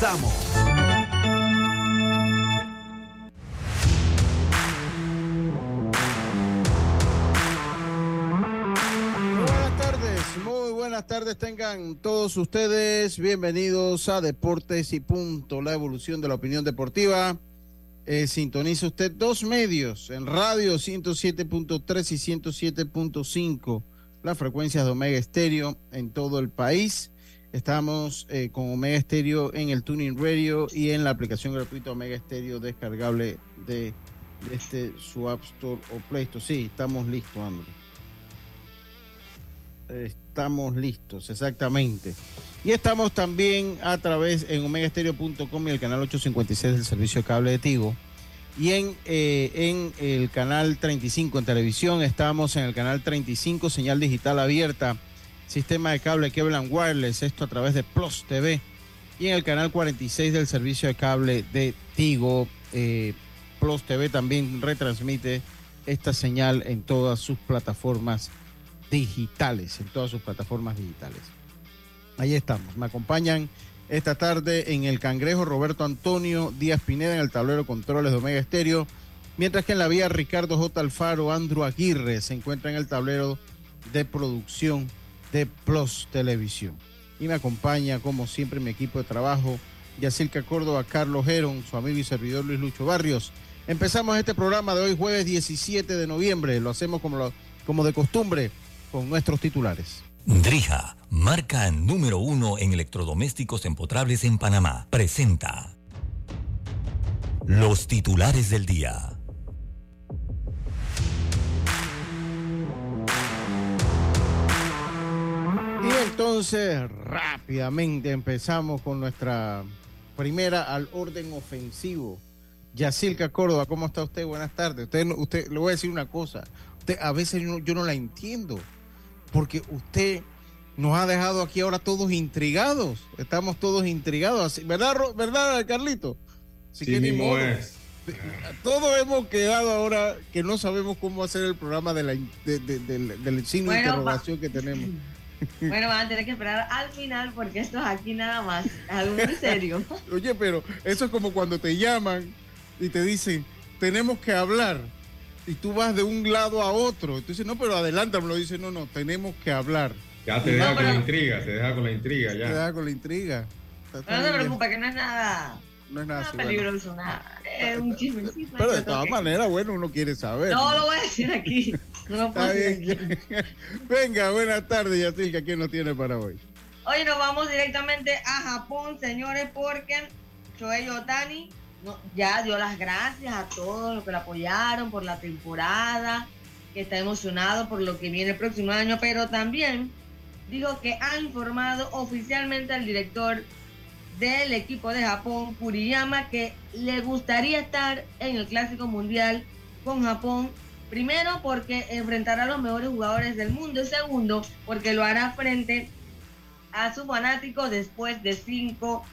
Comenzamos. Buenas tardes, muy buenas tardes tengan todos ustedes. Bienvenidos a Deportes y Punto, la evolución de la opinión deportiva. Eh, sintoniza usted dos medios en radio 107.3 y 107.5, las frecuencias de Omega Estéreo en todo el país. Estamos eh, con Omega Estéreo en el Tuning Radio y en la aplicación gratuita Omega Estéreo descargable de, este su App Store o Play Store. Sí, estamos listos, Andrés. Estamos listos, exactamente. Y estamos también a través en omegaestereo.com y el canal 856 del servicio cable de Tigo. Y en, eh, en el canal 35 en televisión, estamos en el canal 35, señal digital abierta, sistema de cable Kevlan Wireless, esto a través de Plus TV. Y en el canal 46 del servicio de cable de Tigo, eh, Plus TV también retransmite esta señal en todas sus plataformas digitales, en todas sus plataformas digitales. Ahí estamos. Me acompañan esta tarde en el Cangrejo Roberto Antonio Díaz Pineda en el tablero controles de Omega Estéreo, mientras que en la vía Ricardo J. Alfaro, Andrew Aguirre se encuentra en el tablero de producción de Plus Televisión. Y me acompaña, como siempre, mi equipo de trabajo, Yacirca Córdoba, Carlos Geron, su amigo y servidor Luis Lucho Barrios. Empezamos este programa de hoy, jueves 17 de noviembre. Lo hacemos como, como de costumbre con nuestros titulares. Drija, marca número uno en electrodomésticos empotrables en Panamá, presenta los titulares del día. Entonces rápidamente empezamos con nuestra primera al orden ofensivo. Yacilca Córdoba, ¿cómo está usted? Buenas tardes. Usted, usted le voy a decir una cosa. Usted, a veces yo no, yo no la entiendo porque usted nos ha dejado aquí ahora todos intrigados. Estamos todos intrigados, así, ¿verdad, verdad, Carlito? Así sí, que ni modo. Es. Todos hemos quedado ahora que no sabemos cómo hacer el programa de la, de, de, de, del signo bueno, de interrogación que tenemos. Bueno, van a tener que esperar al final porque esto es aquí nada más, algo muy serio. Oye, pero eso es como cuando te llaman y te dicen, tenemos que hablar y tú vas de un lado a otro. Entonces, no, pero adelántamelo. Dice, no, no, tenemos que hablar. Ya te deja no, con la intriga, te deja con la intriga ya. Te deja con la intriga. Pero no se preocupa, que no es nada. No es nada, nada peligroso, bueno. nada. Es un chismecito. Pero de todas maneras, bueno, uno quiere saber. No, lo voy a decir aquí. No lo puedo decir aquí. Venga, buenas tardes, Yatilka. ¿Quién nos tiene para hoy? Hoy nos vamos directamente a Japón, señores, porque Shohei Otani no, ya dio las gracias a todos los que la apoyaron por la temporada, que está emocionado por lo que viene el próximo año, pero también dijo que ha informado oficialmente al director del equipo de Japón, Kuriyama, que le gustaría estar en el Clásico Mundial con Japón. Primero porque enfrentará a los mejores jugadores del mundo y segundo porque lo hará frente a sus fanáticos después de cinco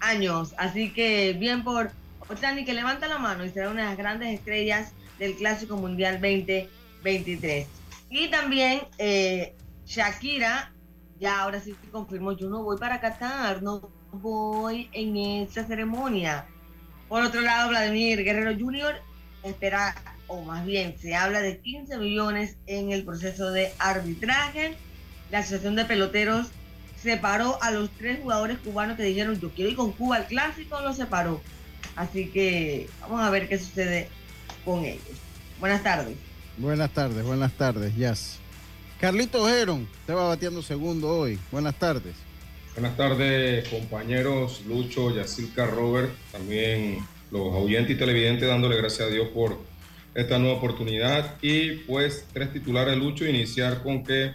años. Así que bien por Otani que levanta la mano y será una de las grandes estrellas del Clásico Mundial 2023. Y también eh, Shakira, ya ahora sí confirmó, yo no voy para Qatar, no voy en esa ceremonia. Por otro lado, Vladimir Guerrero Jr. espera, o más bien se habla de 15 millones en el proceso de arbitraje. La Asociación de Peloteros separó a los tres jugadores cubanos que dijeron yo quiero ir con Cuba al clásico, lo separó. Así que vamos a ver qué sucede con ellos. Buenas tardes. Buenas tardes, buenas tardes, Jazz. Carlito Geron, te va bateando segundo hoy. Buenas tardes. Buenas tardes, compañeros Lucho, Yacilca, Robert, también los oyentes y televidentes dándole gracias a Dios por esta nueva oportunidad. Y pues tres titulares, Lucho, iniciar con que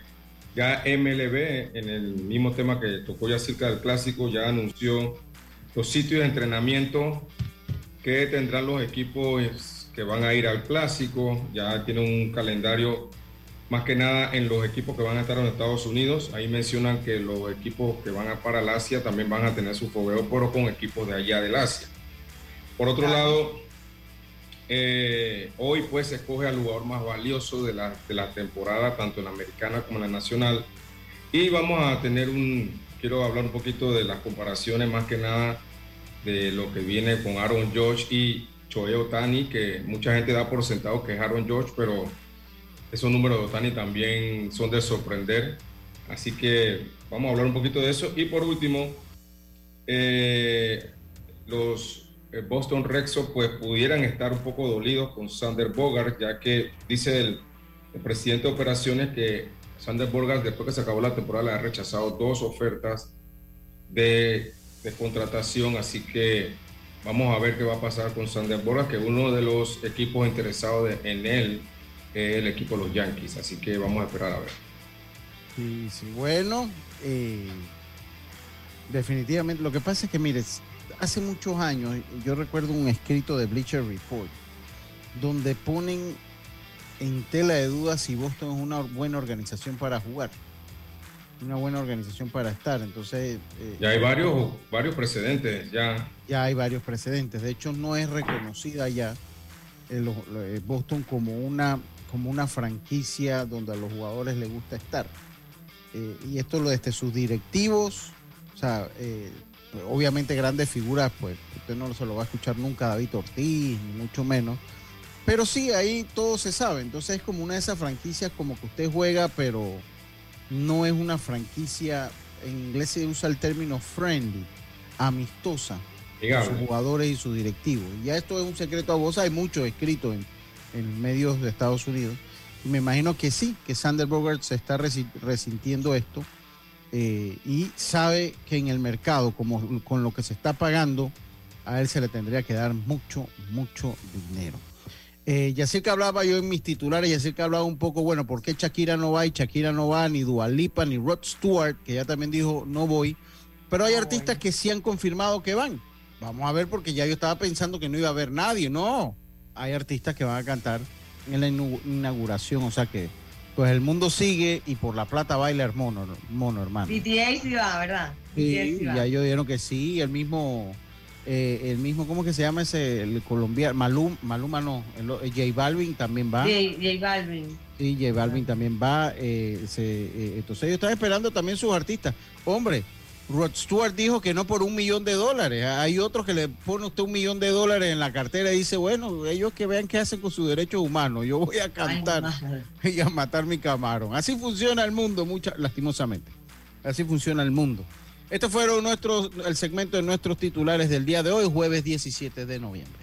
ya MLB, en el mismo tema que tocó Yacilca del Clásico, ya anunció los sitios de entrenamiento que tendrán los equipos que van a ir al clásico. Ya tienen un calendario más que nada en los equipos que van a estar en Estados Unidos. Ahí mencionan que los equipos que van a para el Asia también van a tener su fogueo, pero con equipos de allá del Asia. Por otro lado, eh, hoy pues se escoge al jugador más valioso de la, de la temporada, tanto en la americana como en la nacional. Y vamos a tener un, quiero hablar un poquito de las comparaciones más que nada de lo que viene con Aaron George y Choe Otani, que mucha gente da por sentado que es Aaron George, pero esos números de Otani también son de sorprender. Así que vamos a hablar un poquito de eso. Y por último, eh, los eh, Boston Red Sox pues pudieran estar un poco dolidos con Sander Bogart, ya que dice el, presidente de operaciones que Sander Bogart después que se acabó la temporada ha rechazado dos ofertas de, contratación, así que vamos a ver qué va a pasar con Sander Bogart, que uno de los equipos interesados en él el equipo de los Yankees, así que vamos a esperar a ver. Sí, sí, bueno, eh, definitivamente, lo que pasa es que, mire, hace muchos años, yo recuerdo un escrito de Bleacher Report, donde ponen en tela de dudas si Boston es una buena organización para jugar, una buena organización para estar. Entonces. Eh, ya hay varios, varios precedentes, ya. Ya hay varios precedentes. De hecho, no es reconocida ya el, eh, Boston como una, como una franquicia donde a los jugadores les gusta estar. Eh, y esto lo desde sus directivos, o sea, obviamente grandes figuras, pues usted no se lo va a escuchar nunca David Ortiz, ni mucho menos. Pero sí, ahí todo se sabe. Entonces es como una de esas franquicias como que usted juega, pero no es una franquicia, en inglés se usa el término friendly, amistosa, con sus jugadores y sus directivos. Ya esto es un secreto a voz, hay mucho escrito en, medios de Estados Unidos. Y me imagino que sí, que Sander Bogart se está resintiendo esto eh, y sabe que en el mercado, como con lo que se está pagando, a él se le tendría que dar mucho, mucho dinero. Eh, que hablaba yo en mis titulares, que hablaba un poco, bueno, ¿por qué Shakira no va y Shakira no va, ni Dualipa, ni Rod Stewart, que ya también dijo no voy, pero hay artistas que sí han confirmado que van. Vamos a ver, porque ya yo estaba pensando que no iba a haber nadie, no. Hay artistas que van a cantar en la inauguración, o sea que pues el mundo sigue y por la plata baila el mono, mono hermano. BTS sí va, ¿verdad? Sí, ya ellos dijeron que sí, el mismo, eh, el mismo, ¿cómo que se llama ese, el colombiano? Malum, Maluma no, el, J Balvin también va. J, Balvin. Sí, J Balvin también va. Eh, eh, entonces ellos están esperando también sus artistas. Hombre, Rod Stewart dijo que no por un millón de dólares. Hay otros que le pone usted un millón de dólares en la cartera y dice, bueno, ellos que vean qué hacen con sus derechos humanos. Yo voy a cantar y a matar mi camarón. Así funciona el mundo, mucha, lastimosamente. Así funciona el mundo. Este fueron nuestros, el segmento de nuestros titulares del día de hoy, jueves 17 de noviembre.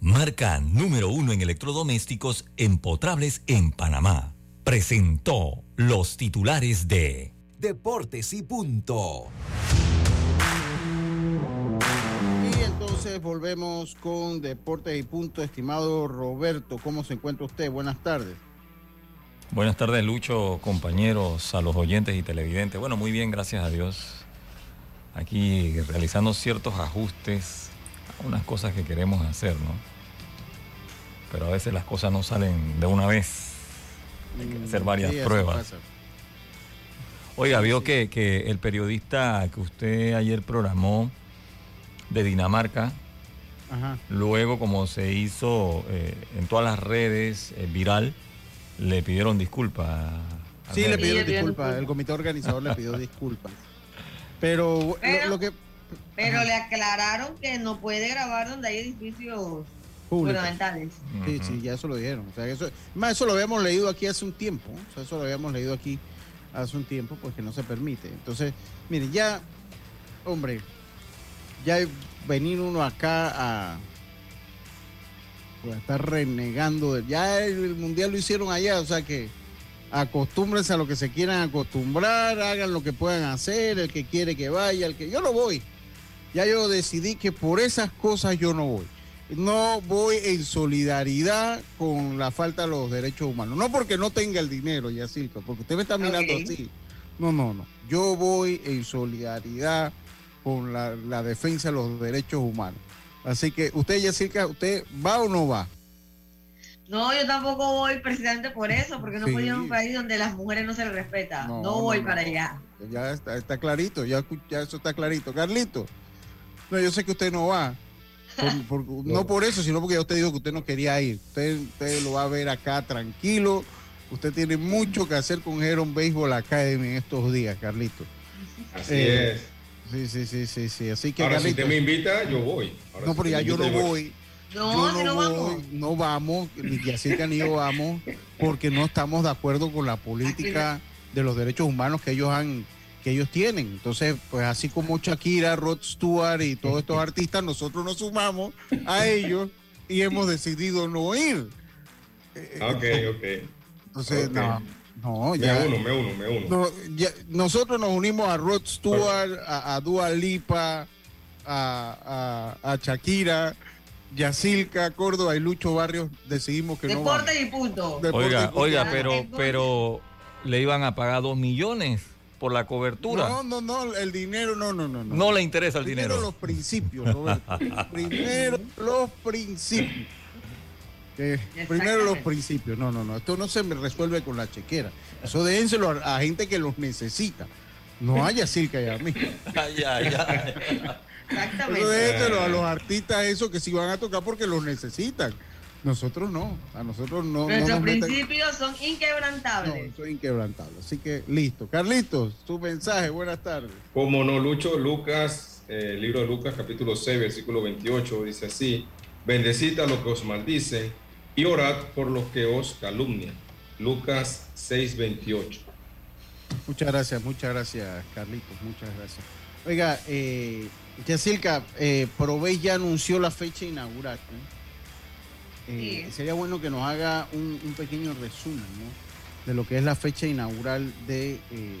marca número uno en electrodomésticos empotrables en Panamá. Presentó los titulares de Deportes y Punto. Y entonces volvemos con Deportes y Punto. Estimado Roberto, ¿cómo se encuentra usted? Buenas tardes. Buenas tardes, Lucho, compañeros, a los oyentes y televidentes. Bueno, muy bien, gracias a Dios. Aquí realizando ciertos ajustes unas cosas que queremos hacer, ¿no? Pero a veces las cosas no salen de una vez. Hay que hacer varias pruebas. Oiga, vio que, el periodista que usted ayer programó de Dinamarca, luego como se hizo eh, en todas las redes eh, viral, le pidieron disculpas. Sí, le pidieron disculpas. El comité organizador le pidió disculpas. Pero, lo que pero le aclararon que no puede grabar donde hay edificios fundamentales. Sí, sí, ya eso lo dijeron. O sea, eso, más eso lo habíamos leído aquí hace un tiempo. O sea, eso lo habíamos leído aquí hace un tiempo, porque no se permite. Entonces, miren, ya, hombre, ya venir uno acá a, pues, a estar renegando. ya el mundial lo hicieron allá, o sea que acostúmbrense a lo que se quieran acostumbrar, hagan lo que puedan hacer, el que quiere que vaya, el que yo no voy ya yo decidí que por esas cosas yo no voy. No voy en solidaridad con la falta de los derechos humanos. No porque no tenga el dinero, Yacirca, porque usted me está mirando así. No, no, no. Yo voy en solidaridad con la, defensa de los derechos humanos. Así que usted, Yacirca, ¿usted va o no va? No, yo tampoco voy precisamente por eso, porque no Sí. voy a un país donde las mujeres no se les respeta. No, voy para allá. Ya está, está clarito, ya, ya eso está clarito. Carlito, no, yo sé que usted no va. Por- por- no por eso, sino porque ya usted dijo que usted no quería ir. Usted, usted lo va a ver acá tranquilo. Usted tiene mucho que hacer con Heron Baseball Academy en estos días, Carlito. Así Eh, es. Sí, sí, sí, sí, sí. Así que, Ahora, si usted me invita, yo voy. Ahora, No, si pero ya yo no voy. No, yo no voy, vamos. no vamos, ni Yacirca ni yo vamos, porque no estamos de acuerdo con la política de los derechos humanos que ellos han, que ellos tienen. Entonces, pues así como Shakira, Rod Stewart y todos estos artistas, nosotros nos sumamos a ellos y hemos decidido no ir. Eh, Ok, ok. Entonces, no, no, Me ya. uno, me uno, me uno. no, ya- nosotros nos unimos a Rod Stewart, a, a Dua Lipa, a, a, a Shakira, Yacilca, Córdoba y Lucho Barrios. Decidimos que no. Deporte y punto. Deporte y Oiga, punto. oiga, ya. pero, pero le iban a pagar dos millones por la cobertura. No, no, no, el dinero, no, no, no. No le interesa el Primero dinero. los principios, Roberto. Primero los principios. Que primero los principios. No, no, no. Esto no se me resuelve con la chequera. Eso déjenselo a, a gente que los necesita. No haya Silca y a mí. Ay, ay, ay. Exactamente. Eso déjenselo a los artistas esos que sí van a tocar porque los necesitan. Nosotros no. A nosotros no. no Nuestros nos metan- principios son No, inquebrantables. soy inquebrantable. Así que listo. Carlitos, tu mensaje. Buenas tardes. Como no, Lucho, Lucas, eh, el libro de Lucas, capítulo 6, versículo 28, dice así: Bendecid a los que os maldicen y orad por los que os calumnian. Lucas 6, 28. Muchas gracias, muchas gracias, Carlitos, muchas gracias. Oiga, eh, Yacilca, eh, Provey ya anunció la fecha inaugural. ¿no? Eh, Sí. Sería bueno que nos haga un, un pequeño resumen ¿no? de lo que es la fecha inaugural de, eh,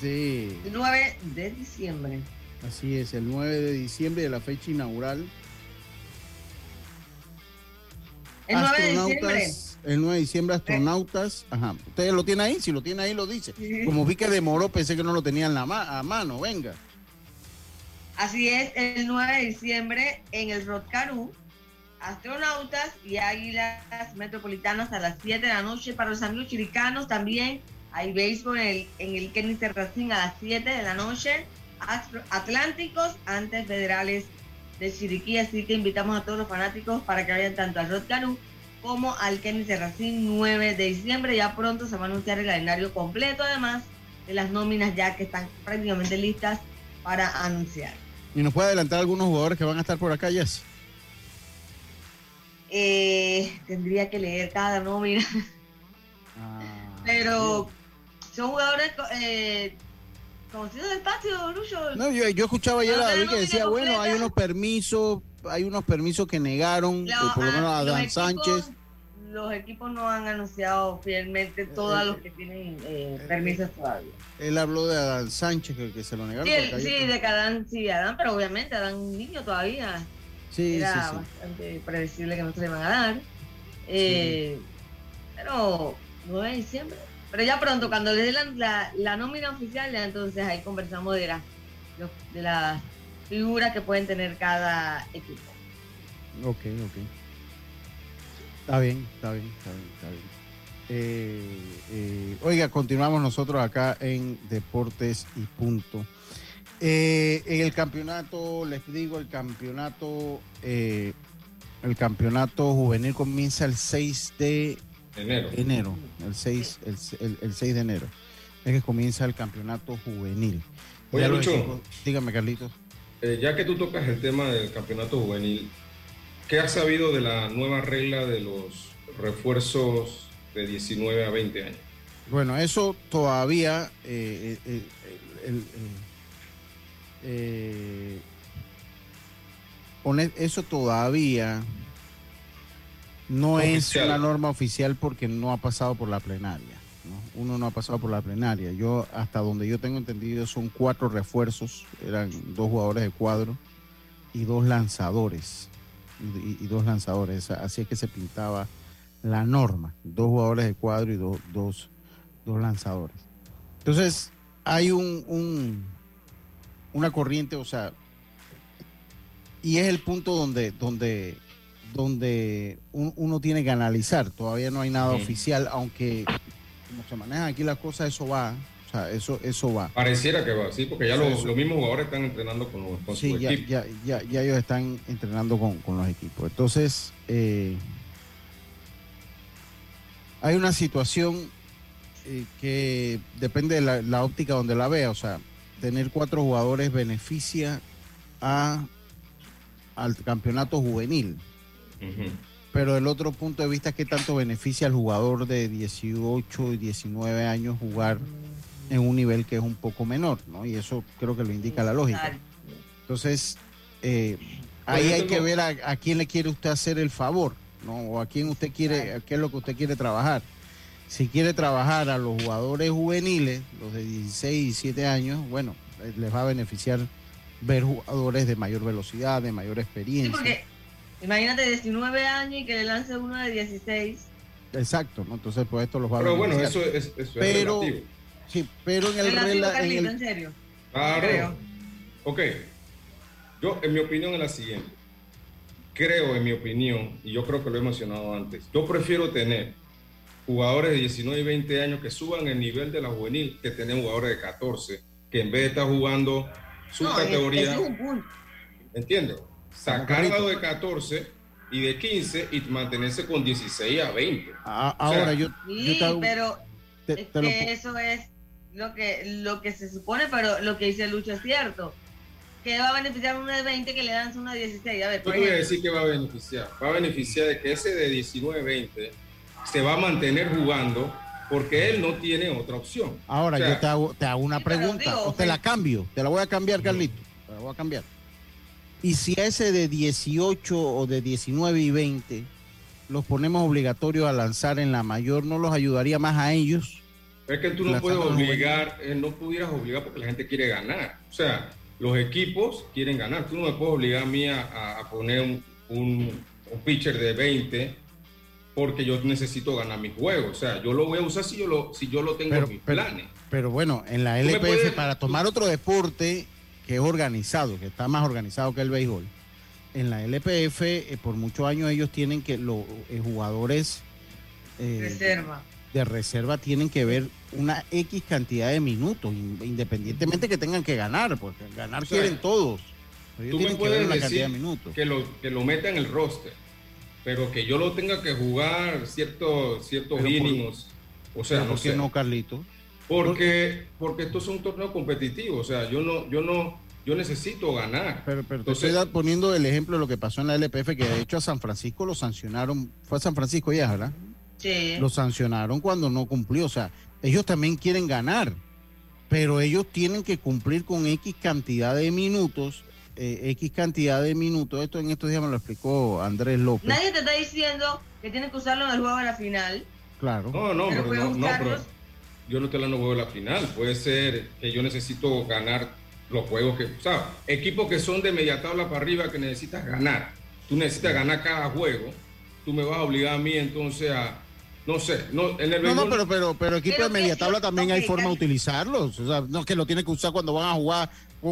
de, El 9 de diciembre. así es, el 9 de diciembre de la fecha inaugural. El 9 de diciembre. Astronautas, el 9 de diciembre, astronautas. Ajá. ¿Ustedes lo tienen ahí? Si lo tiene ahí, lo dice. Como vi que demoró, pensé que no lo tenía en la ma- a mano. Venga. Así es, el 9 de diciembre en el Rotcarú, astronautas y águilas metropolitanas a las 7 de la noche. Para los amigos chiricanos también hay béisbol en el, en el Kenny Terracín a las 7 de la noche. Astro- Atlánticos antes federales de Chiriquí, así que invitamos a todos los fanáticos para que vayan tanto al Rotcarú como al Kenny Terracín 9 de diciembre. Ya pronto se va a anunciar el calendario completo, además de las nóminas ya que están prácticamente listas para anunciar. ¿Y nos puede adelantar algunos jugadores que van a estar por acá, Jess? Eh, tendría que leer cada nómina, pero son jugadores eh, conocidos del patio, Lucho. No, yo, yo escuchaba ayer a David que decía, bueno, hay unos permisos, hay unos permisos que negaron, La- eh, por lo menos ah, a Dan equipos- Sánchez. Los equipos no han anunciado fielmente todos eh, los que tienen eh, permisos todavía. Él habló de Adán Sánchez, que, que se lo negaron. Sí, de que Adán, sí, Adán, pero obviamente Adán un niño todavía. Sí, Era sí, sí. bastante predecible que no se le iban a dar. Eh, Pero 9 de diciembre. Pero ya pronto, cuando les dé la, la, la nómina oficial, ya entonces ahí conversamos de, la, de las figuras que pueden tener cada equipo. Ok, ok. Está bien, está bien, está bien, está bien. Eh, eh, oiga, continuamos nosotros acá en Deportes y Punto. Eh, en el campeonato, les digo, el campeonato, eh, el campeonato juvenil comienza el 6 de Enero. enero, el 6, el, el- el 6 de enero. Es que comienza el campeonato juvenil. Oye, Lucho. equipos- dígame, Carlitos. Eh, ya que tú tocas el tema del campeonato juvenil, ¿qué has sabido de la nueva regla de los refuerzos de 19 a 20 años? Bueno, eso todavía, eh, eh, el- el- el- eh, eso todavía no es una norma oficial porque no ha pasado por la plenaria. ¿no? Uno no ha pasado por la plenaria. Yo, hasta donde yo tengo entendido, son cuatro refuerzos, eran dos jugadores de cuadro y dos lanzadores. Y, y- y dos lanzadores. Así es que se pintaba la norma. Dos jugadores de cuadro y do- dos, dos lanzadores. Entonces, hay un, un- una corriente, o sea, y es el punto donde, donde, donde uno tiene que analizar. Todavía no hay nada oficial, aunque como se manejan aquí las cosas, eso va. O sea, eso, eso va. Pareciera que va, sí, porque ya los, mismos jugadores están entrenando con, los, con sí, ya, Ya, ya, ellos están entrenando con, los equipos. Entonces, eh, hay una situación eh, que depende de la, óptica donde la vea. O sea, tener cuatro jugadores beneficia a, al campeonato juvenil. Pero el otro punto de vista es que tanto beneficia al jugador de 18 y 19 años jugar en un nivel que es un poco menor, ¿no? Y eso creo que lo indica la lógica. Entonces, eh, ahí hay que ver a, quién le quiere usted hacer el favor, ¿no? O a quién usted quiere, qué es lo que usted quiere trabajar. Si quiere trabajar a los jugadores juveniles, los de 16 y 17 años, bueno, les va a beneficiar ver jugadores de mayor velocidad, de mayor experiencia. Sí, porque imagínate 19 años y que le lance uno de 16. Exacto, ¿no? entonces pues esto los va a Pero bueno, eso es, eso pero, relativo. Sí, pero en el relativo. en, serio? Claro. Ok. Yo, en mi opinión, es la siguiente. Creo, en mi opinión, y yo creo que lo he mencionado antes, yo prefiero tener jugadores de 19 y 20 años que suban el nivel de la juvenil que tener jugadores de 14 que en vez de estar jugando su categoría, entiendo, sacarlo de 14 y de 15 y mantenerse con 16 a 20. Ah, ahora yo, sí, pero es que eso es lo que lo que se supone, pero lo que dice Lucho es cierto. Que va a beneficiar uno de 20 que le dan una de 16. A ver, Yo voy a decir que va a beneficiar. Va a beneficiar de que ese de 19-20 se va a mantener jugando porque él no tiene otra opción. Ahora yo te hago, te hago una pregunta, o te la cambio, te la voy a cambiar, Carlito, te la voy a cambiar. Y si ese de 18 o de 19 y 20 los ponemos obligatorios a lanzar en la mayor, ¿no los ayudaría más a ellos? Es que tú no puedes obligar, eh, no pudieras obligar porque la gente quiere ganar. O sea, los equipos quieren ganar. Tú no me puedes obligar a mí a, poner un, un, un pitcher de 20 porque yo necesito ganar mi juego. O sea, yo lo voy a usar si yo lo, si yo lo tengo en mis planes. Pero bueno, en la LPF, para tomar otro deporte que es organizado, que está más organizado que el béisbol, en la LPF, eh, por muchos años ellos tienen que, los eh, jugadores eh, reserva. de reserva tienen que ver una X cantidad de minutos, independientemente que tengan que ganar, porque ganar quieren todos. Ellos tú tienen que ver una cantidad de minutos. Que lo, que lo meta en el roster pero que yo lo tenga que jugar ciertos ciertos innings, o sea, no sé. no, Carlito? Porque, porque estos son torneos competitivos, o sea, yo no, yo no, yo necesito ganar. Pero, pero te estoy poniendo el ejemplo de lo que pasó en la LPF, que de hecho a San Francisco lo sancionaron, fue a San Francisco ya, ¿verdad? Sí. Lo sancionaron cuando no cumplió, o sea, ellos también quieren ganar, pero ellos tienen que cumplir con X cantidad de minutos eh, X cantidad de minutos. Esto en estos días me lo explicó Andrés López. Nadie te está diciendo que tienes que usarlo en el juego de la final. Claro. No, no, pero, no, no pero yo no estoy hablando de juego de la final. Puede ser que yo necesito ganar los juegos que. O sea, equipos que son de media tabla para arriba que necesitas ganar. Tú necesitas ganar cada juego. Tú me vas a obligar a mí entonces a. No sé, no, en el no, no, pero, pero, pero equipo de media tabla también hay forma de utilizarlos. O sea, no es que lo tiene que usar cuando van a jugar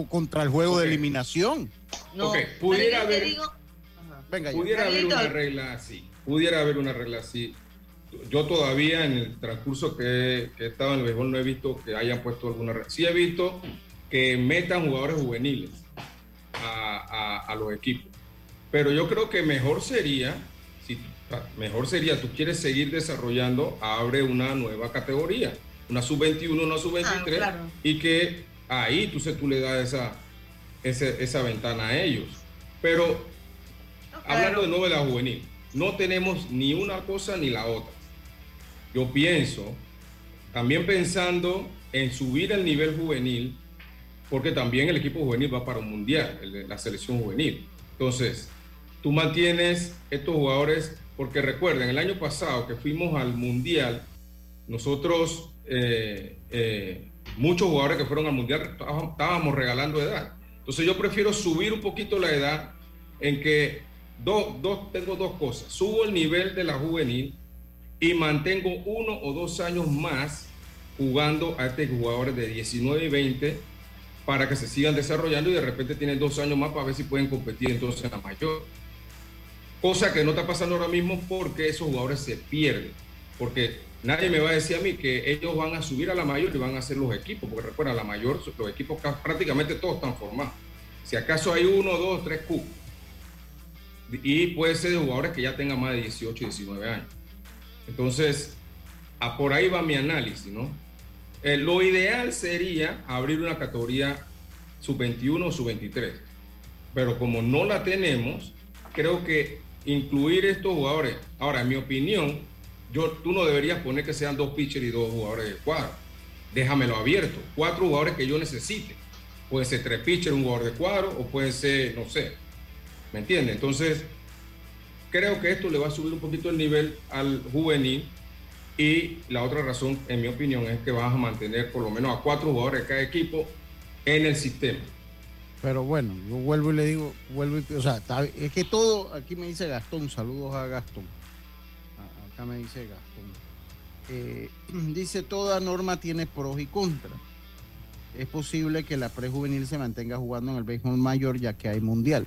contra el juego de eliminación. No, pudiera haber, pudiera haber una regla así. Pudiera haber una regla así. Yo todavía en el transcurso que, he estado en el béisbol no he visto que hayan puesto alguna regla. Sí he visto que metan jugadores juveniles a, a, los equipos. Pero yo creo que mejor sería, si mejor sería, tú quieres seguir desarrollando, abre una nueva categoría, una sub-21, una sub-23, ah, y que ahí tú, tú le das esa, esa, ventana a ellos. Pero hablando de nuevo de la juvenil, no tenemos ni una cosa ni la otra. Yo pienso, también pensando en subir el nivel juvenil, porque también el equipo juvenil va para un mundial, la selección juvenil. Entonces, tú mantienes estos jugadores, porque recuerden, el año pasado que fuimos al mundial, nosotros eh, eh, muchos jugadores que fueron al mundial estábamos regalando edad. Entonces yo prefiero subir un poquito la edad en que dos, dos, tengo dos cosas. Subo el nivel de la juvenil y mantengo uno o dos años más jugando a estos jugadores de 19 y 20 para que se sigan desarrollando y de repente tienen dos años más para ver si pueden competir entonces en la mayor. Cosa que no está pasando ahora mismo porque esos jugadores se pierden. Porque nadie me va a decir a mí que ellos van a subir a la mayor y van a hacer los equipos. Porque recuerda, la mayor, los equipos prácticamente todos están formados. Si acaso hay uno, dos, tres cupos. Y puede ser de jugadores que ya tengan más de 18, 19 años. Entonces, a por ahí va mi análisis, ¿no? Eh, lo ideal sería abrir una categoría sub-21 o sub-23. Pero como no la tenemos, creo que incluir estos jugadores. Ahora, en mi opinión, yo, tú no deberías poner que sean dos pitchers y dos jugadores de cuadro. Déjamelo abierto. Cuatro jugadores que yo necesite. Puede ser tres pitchers, un jugador de cuadro, o puede ser, no sé. ¿Me entiendes? Entonces, creo que esto le va a subir un poquito el nivel al juvenil. Y la otra razón, en mi opinión, es que vas a mantener por lo menos a cuatro jugadores de cada equipo en el sistema. Pero bueno, yo vuelvo y le digo, vuelvo y, o sea, es que todo, aquí me dice Gastón, saludos a Gastón. Acá me dice Gastón. Eh, dice, toda norma tiene pros y contras. Es posible que la prejuvenil se mantenga jugando en el béisbol mayor ya que hay mundial.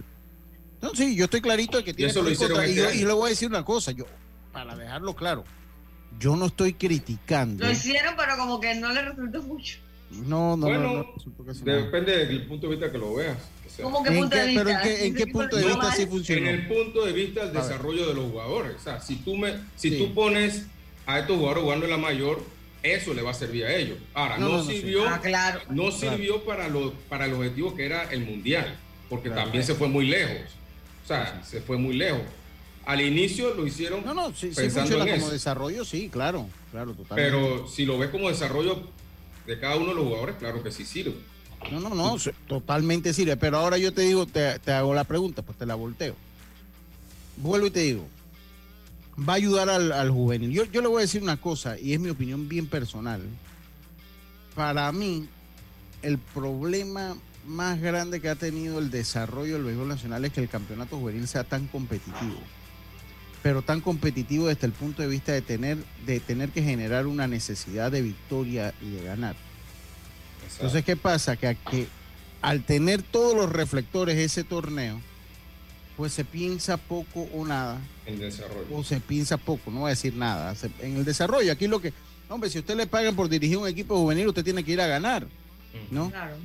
No, sí, yo estoy clarito de que tiene pros y contras. Este y, y le voy a decir una cosa, yo, para dejarlo claro, yo no estoy criticando. Lo hicieron, pero como que no le resultó mucho. No, no, bueno, depende del punto de vista que lo veas. ¿Cómo que punto de vista? Pero en qué, punto de vista sí funciona? En el punto de vista del desarrollo de los jugadores. O sea, si tú, me, si tú pones a estos jugadores jugando en la mayor, eso le va a servir a ellos. Ahora, no, sirvió, ah, claro. no sirvió para, lo, para el objetivo que era el mundial, porque también se fue muy lejos. O sea, se fue muy lejos. Al inicio lo hicieron. No, no, sí, pensando como desarrollo, sí, claro, claro, totalmente. Pero si lo ves como desarrollo, de cada uno de los jugadores, claro que sí sirve. No, no, no, totalmente sirve. Pero ahora yo te digo, te, hago la pregunta, pues te la volteo. Vuelvo y te digo, va a ayudar al, juvenil. Yo, yo le voy a decir una cosa, y es mi opinión bien personal. Para mí, el problema más grande que ha tenido el desarrollo del béisbol nacional es que el campeonato juvenil sea tan competitivo pero tan competitivo desde el punto de vista de tener, de tener que generar una necesidad de victoria y de ganar. Entonces, ¿qué pasa? Que, que al tener todos los reflectores ese torneo, pues se piensa poco o nada. En desarrollo. O se piensa poco, no voy a decir nada. en el desarrollo, aquí lo que, hombre, si usted le pagan por dirigir un equipo juvenil, usted tiene que ir a ganar, ¿no? Claro.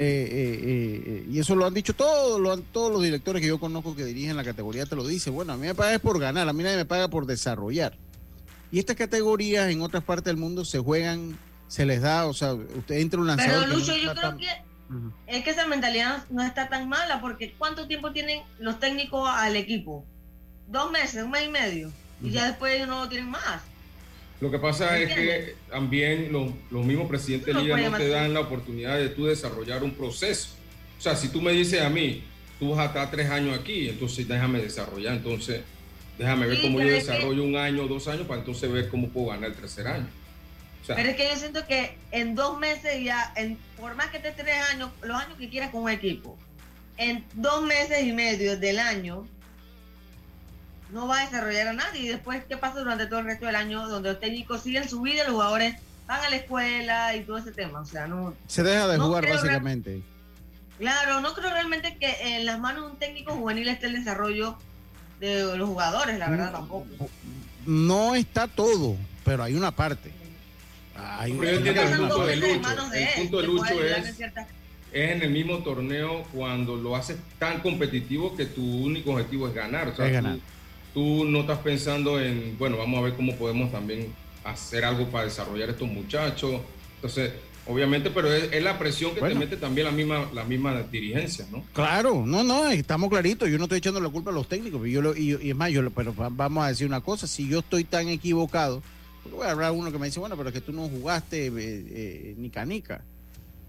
Eh, eh, eh, y eso lo han dicho todos, lo han, todos los directores que yo conozco que dirigen la categoría te lo dicen. Bueno, a mí me paga por ganar, a mí nadie me paga por desarrollar. Y estas categorías en otras partes del mundo se juegan, se les da, o sea, usted entra un lanzador. Pero Lucho, yo creo que es que esa mentalidad no está tan mala, porque ¿cuánto tiempo tienen los técnicos al equipo? Dos meses, un mes y medio. Y ya después ellos no lo tienen más. Lo que pasa es que también los, mismos presidentes no, no te dan la oportunidad de tú desarrollar un proceso. O sea, si tú me dices a mí, tú vas a estar tres años aquí, entonces déjame desarrollar, entonces déjame ver cómo yo desarrollo un año, dos años, para entonces ver cómo puedo ganar el tercer año. Pero es que yo siento que en dos meses ya, en, por más que estés tres años, los años que quieras con un equipo, en dos meses y medio del año, no va a desarrollar a nadie. Y después, ¿qué pasa durante todo el resto del año donde los técnicos siguen su vida, los jugadores van a la escuela y todo ese tema? O sea, no. Se deja de jugar básicamente. Claro, no creo realmente que en las manos de un técnico juvenil esté el desarrollo de los jugadores, la verdad, tampoco. No está todo, pero hay una parte. Hay un el punto de Lucho. El punto de Lucho es, es en el mismo torneo cuando lo haces tan competitivo que tu único objetivo es ganar. O sea, es ganar tú no estás pensando en, bueno, vamos a ver cómo podemos también hacer algo para desarrollar estos muchachos. Entonces, obviamente, pero es, la presión que te mete también la misma, la misma dirigencia, ¿no? Claro, no, no, estamos claritos. Yo no estoy echando la culpa a los técnicos, yo lo, y, es más, yo pero vamos a decir una cosa, si yo estoy tan equivocado, voy a hablar uno que me dice, bueno, pero es que tú no jugaste eh, eh, ni canica.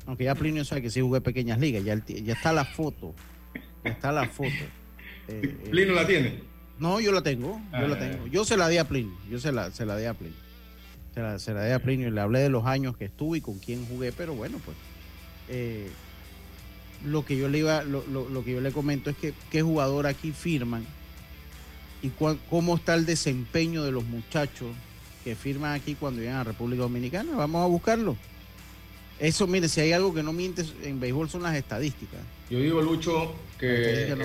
Aunque ya Plinio sabe que sí jugué pequeñas ligas, ya, ya está la foto, ya está la foto. Eh, Plinio la tiene. No, yo la tengo, yo la ah. tengo. Yo se la di a Plinio, yo se la, se la di a Plinio. Se la, se la di a Plinio y le hablé de los años que estuve y con quién jugué, pero bueno, pues eh, lo que yo le iba, lo, lo, que yo le comento es que qué jugador aquí firman y cómo está el desempeño de los muchachos que firman aquí cuando llegan a República Dominicana. Vamos a buscarlo. Eso, mire, si hay algo que no miente en béisbol son las estadísticas. Yo digo, Lucho, que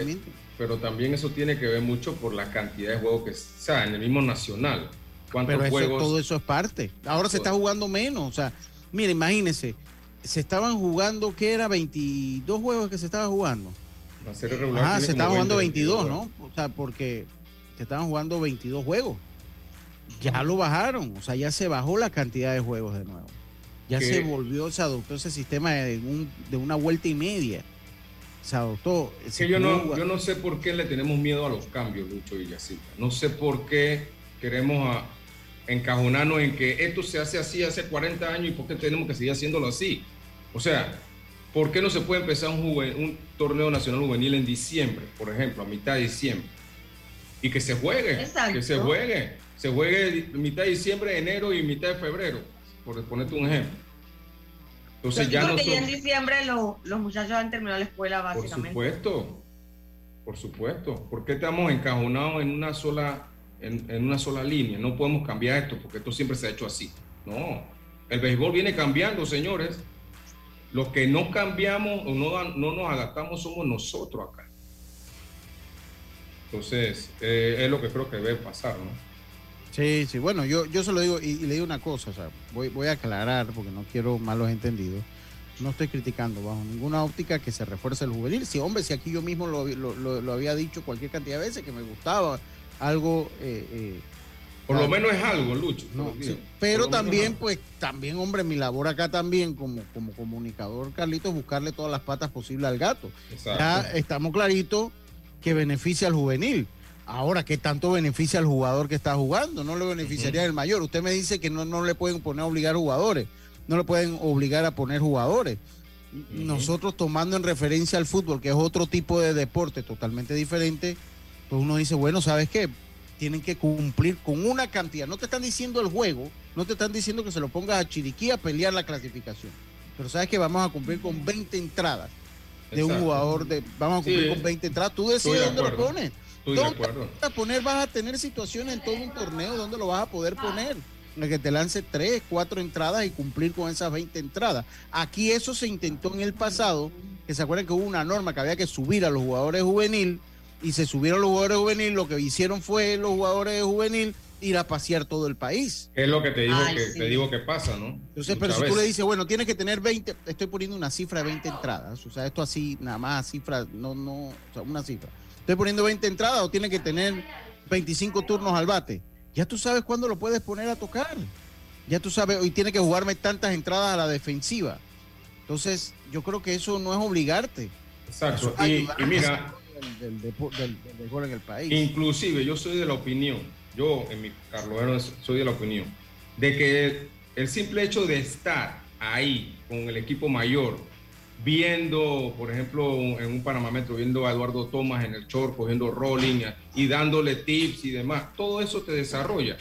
pero también eso tiene que ver mucho por la cantidad de juegos que, o sea, en el mismo nacional. ¿Cuántos Pero eso- juegos? todo eso es parte. Ahora se está jugando menos. O sea, mire, imagínense, se estaban jugando, ¿qué era? 22 juegos que se estaban jugando. Ah, se estaban jugando 20, 22, ¿no? O sea, porque se estaban jugando 22 juegos. Ya lo bajaron, o sea, ya se bajó la cantidad de juegos de nuevo. Ya ¿Qué? se volvió, se adoptó ese sistema de, un- de una vuelta y media. Se adoptó. Que yo no, yo no sé por qué le tenemos miedo a los cambios, Lucho Villacita. No sé por qué queremos a- encajonarnos en que esto se hace así hace 40 años y por qué tenemos que seguir haciéndolo así. O sea, ¿por qué no se puede empezar un, juve- un torneo nacional juvenil en diciembre, por ejemplo, a mitad de diciembre? Y que se juegue, Exacto. que se juegue. Se juegue mitad de diciembre, enero y mitad de febrero, por ponerte un ejemplo. Entonces ya no Porque ya en son- diciembre lo- los muchachos han terminado la escuela por básicamente. supuesto, por supuesto. ¿Por qué estamos encajonados en una sola, en, en una sola línea? No podemos cambiar esto porque esto siempre se ha hecho así. No, el béisbol viene cambiando, señores. Los que no cambiamos o no, no nos adaptamos somos nosotros acá. Entonces, eh, es lo que creo que debe pasar, ¿no? Sí, sí, bueno, yo, yo se lo digo y, y le digo una cosa, o sea, voy, voy a aclarar porque no quiero malos entendidos. No estoy criticando bajo ninguna óptica que se refuerce el juvenil. Si, hombre, si aquí yo mismo lo, lo- lo- lo había dicho cualquier cantidad de veces que me gustaba algo. eh, eh, Por lo menos es algo, Lucho. no, sí, pero también, pues, también, hombre, mi labor acá también como, como comunicador, Carlitos, buscarle todas las patas posibles al gato. Exacto. Ya estamos claritos que beneficia al juvenil. Ahora, ¿qué tanto beneficia al jugador que está jugando? No le beneficiaría el mayor. Usted me dice que no, no le pueden poner a obligar jugadores. No le pueden obligar a poner jugadores. Nosotros tomando en referencia al fútbol, que es otro tipo de deporte totalmente diferente, pues uno dice, bueno, ¿sabes qué? Tienen que cumplir con una cantidad. No te están diciendo el juego, no te están diciendo que se lo pongas a Chiriquí a pelear la clasificación. Pero sabes que vamos a cumplir con 20 entradas de un jugador de vamos a cumplir Sí. con 20 entradas. Tú decides de dónde lo pones. Estoy de ¿Dónde acuerdo. vas a poner? Vas a tener situaciones en todo un torneo donde lo vas a poder poner. En el que te lance tres, cuatro entradas y cumplir con esas 20 entradas. Aquí eso se intentó en el pasado, que se acuerdan que hubo una norma que había que subir a los jugadores juvenil y se subieron los jugadores juvenil, lo que hicieron fue los jugadores juvenil ir a pasear todo el país. Es lo que te digo, Ay, que, sí. te digo que pasa, ¿no? Entonces, pero si tú le dices, bueno, tienes que tener 20, estoy poniendo una cifra de 20 entradas, o sea, esto así, nada más cifra, no, no, o sea, una cifra. Estoy poniendo 20 entradas o tiene que tener 25 turnos al bate. Ya tú sabes cuándo lo puedes poner a tocar. Ya tú sabes, hoy tiene que jugarme tantas entradas a la defensiva. Entonces, yo creo que eso no es obligarte. Exacto. Es Y, mira, del, del, depo- del- del béisbol en el país. inclusive yo soy de la opinión, yo en mi Carlos soy de la opinión, de que el, simple hecho de estar ahí con el equipo mayor, viendo, por ejemplo, en un Panamá Metro, viendo a Eduardo Tomás en el short, cogiendo rolling y dándole tips y demás, todo eso te desarrolla.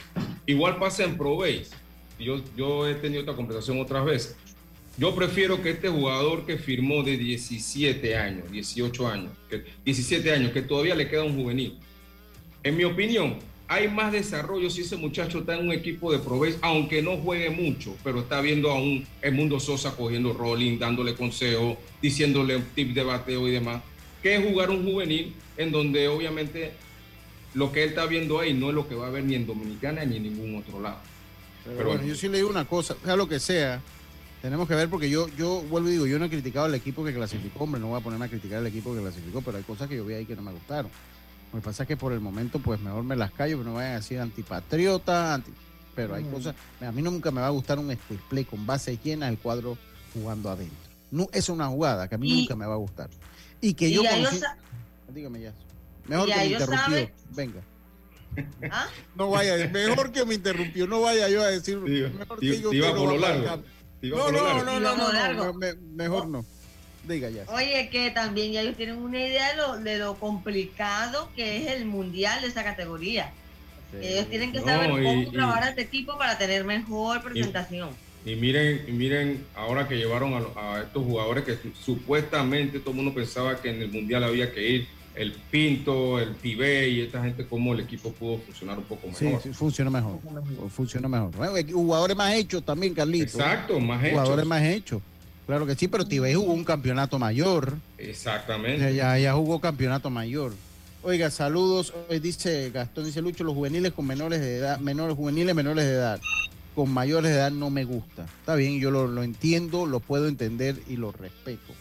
Igual pasa en Pro Base. Yo, yo he tenido esta conversación otras veces. Yo prefiero que este jugador que firmó de 17 años, 18 años, que, 17 años, que todavía le queda un juvenil. En mi opinión, hay más desarrollo si ese muchacho está en un equipo de Pro Base, aunque no juegue mucho, pero está viendo a un Mundo Sosa cogiendo rolling, dándole consejos, diciéndole tips de bateo y demás, que jugar un juvenil en donde obviamente lo que él está viendo ahí no es lo que va a ver ni en Dominicana ni en ningún otro lado. Pero, Pero bueno, bueno. yo sí le digo una cosa, sea lo que sea, tenemos que ver porque yo, yo vuelvo y digo, yo no he criticado al equipo que clasificó, hombre, no voy a ponerme a criticar al equipo que clasificó, pero hay cosas que yo vi ahí que no me gustaron. Lo que pasa es que por el momento, pues mejor me las callo, que no vayan a decir antipatriota, anti- pero hay cosas, a mí nunca me va a gustar un split play con base llena, el cuadro jugando adentro. No, es una jugada que a mí Y- nunca me va a gustar. Y que Y yo ya ellos conocí- sa- Dígame ya. Mejor que me interrumpió. Venga. ¿Ah? No vaya, mejor que me interrumpió, no vaya yo a decir. Te, mejor te iba usted, por no lo va a largo. arrancar. Te iba No, por lo no, largo. no, no, no, mejor no. Diga ya. Oye, que también ya ellos tienen una idea de lo, de lo complicado que es el mundial de esa categoría. Ellos tienen que No, saber y- cómo y- trabajar a este equipo para tener mejor presentación. Y miren, y miren, ahora que llevaron a, lo- a estos jugadores que su- supuestamente todo el mundo pensaba que en el Mundial había que ir, el Pinto, el Tibé y esta gente, cómo el equipo pudo funcionar un poco mejor. sí, funciona mejor. Funciona mejor. Bueno, jugadores más hechos también, Carlitos. Exacto, más Jugadores hechos. más hechos. Claro que sí, pero Tibey jugó un campeonato mayor. Exactamente. ya, ya jugó campeonato mayor. Oiga, saludos. Dice Gastón, dice Lucho, los juveniles con menores de edad, menores juveniles menores de edad, con mayores de edad no me gusta. Está bien, yo lo, entiendo, lo puedo entender y lo respeto.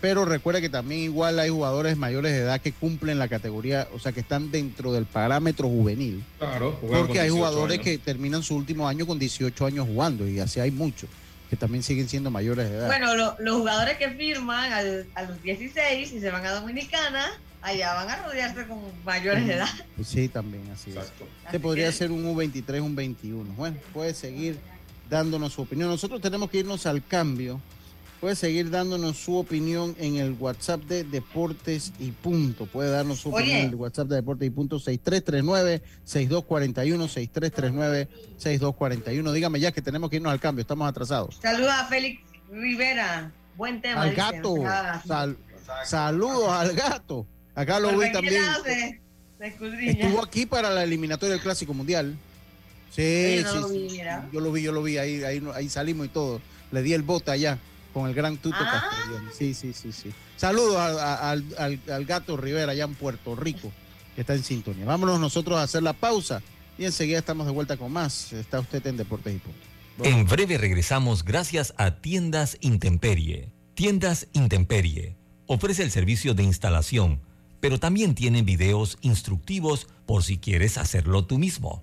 pero recuerda que también igual hay jugadores mayores de edad que cumplen la categoría, o sea, que están dentro del parámetro juvenil. Claro, porque hay jugadores que terminan su último año con 18 años jugando y así hay muchos que también siguen siendo mayores de edad. Bueno, los jugadores que firman a los 16 y se van a Dominicana allá van a rodearse con mayores de edad. Sí, también, así es. Se podría hacer un U23, un 21. Bueno, puede seguir dándonos su opinión. Nosotros tenemos que irnos al cambio. Puede seguir dándonos su opinión en el WhatsApp de Deportes y Punto. Puede darnos su opinión en el WhatsApp de Deportes y Punto 6339-6241, 6339-6241. Dígame ya que tenemos que irnos al cambio, estamos atrasados. Saluda a Félix Rivera. Buen tema. Al gato. saludos al gato. Acá lo vi también. Estuvo aquí para la eliminatoria del Clásico Mundial. Sí, sí, sí. Yo lo vi, yo lo vi, ahí, ahí, salimos y todo. Le di el bote allá con el gran Tuto ah. Sí, sí, sí, sí. Saludos al, al, gato Rivera allá en Puerto Rico, que está en sintonía. Vámonos nosotros a hacer la pausa y enseguida estamos de vuelta con más. Está usted en Deportes y Punto. En breve regresamos gracias a Tiendas Intemperie. Tiendas Intemperie ofrece el servicio de instalación pero también tienen videos instructivos por si quieres hacerlo tú mismo.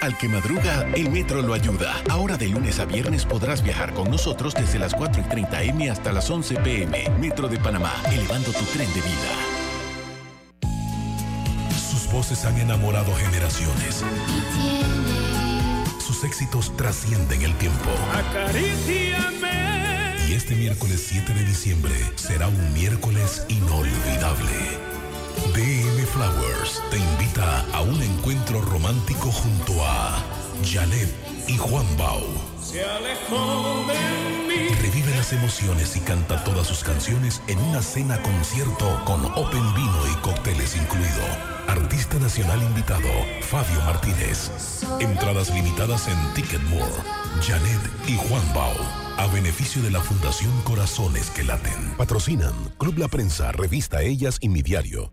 Al que madruga, el metro lo ayuda. Ahora de lunes a viernes podrás viajar con nosotros desde las 4 y 30 M hasta las 11 PM. Metro de Panamá, elevando tu tren de vida. Sus voces han enamorado generaciones. Sus éxitos trascienden el tiempo. Y este miércoles 7 de diciembre será un miércoles inolvidable. DM Flowers te invita a un encuentro romántico junto a Janet y Juan Bau. Se alejó de mí. Revive las emociones y canta todas sus canciones en una cena concierto con Open Vino y cócteles incluido. Artista nacional invitado, Fabio Martínez. Entradas limitadas en Ticketmore. Janet y Juan Bau a beneficio de la Fundación Corazones que Laten. Patrocinan Club La Prensa, Revista Ellas y Mi Diario.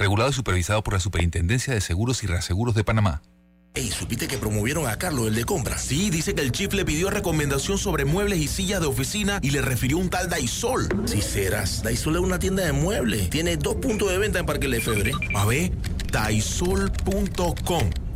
Regulado y supervisado por la Superintendencia de Seguros y Reaseguros de Panamá. Ey, ¿supiste que promovieron a Carlos, el de compra? Sí, dice que el chief le pidió recomendación sobre muebles y sillas de oficina y le refirió un tal Daisol. Si serás, Daisol es una tienda de muebles. Tiene dos puntos de venta en Parque Lefebvre. A ver, daisol.com.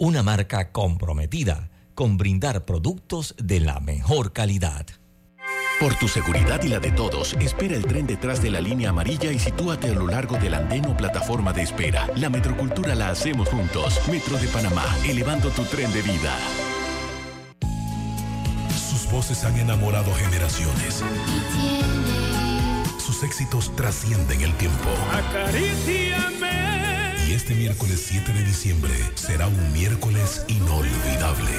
una marca comprometida con brindar productos de la mejor calidad. Por tu seguridad y la de todos, espera el tren detrás de la línea amarilla y sitúate a lo largo del andén o plataforma de espera. La metrocultura la hacemos juntos. Metro de Panamá, elevando tu tren de vida. Sus voces han enamorado generaciones. Sus éxitos trascienden el tiempo. Acaríciame este miércoles 7 de diciembre será un miércoles inolvidable.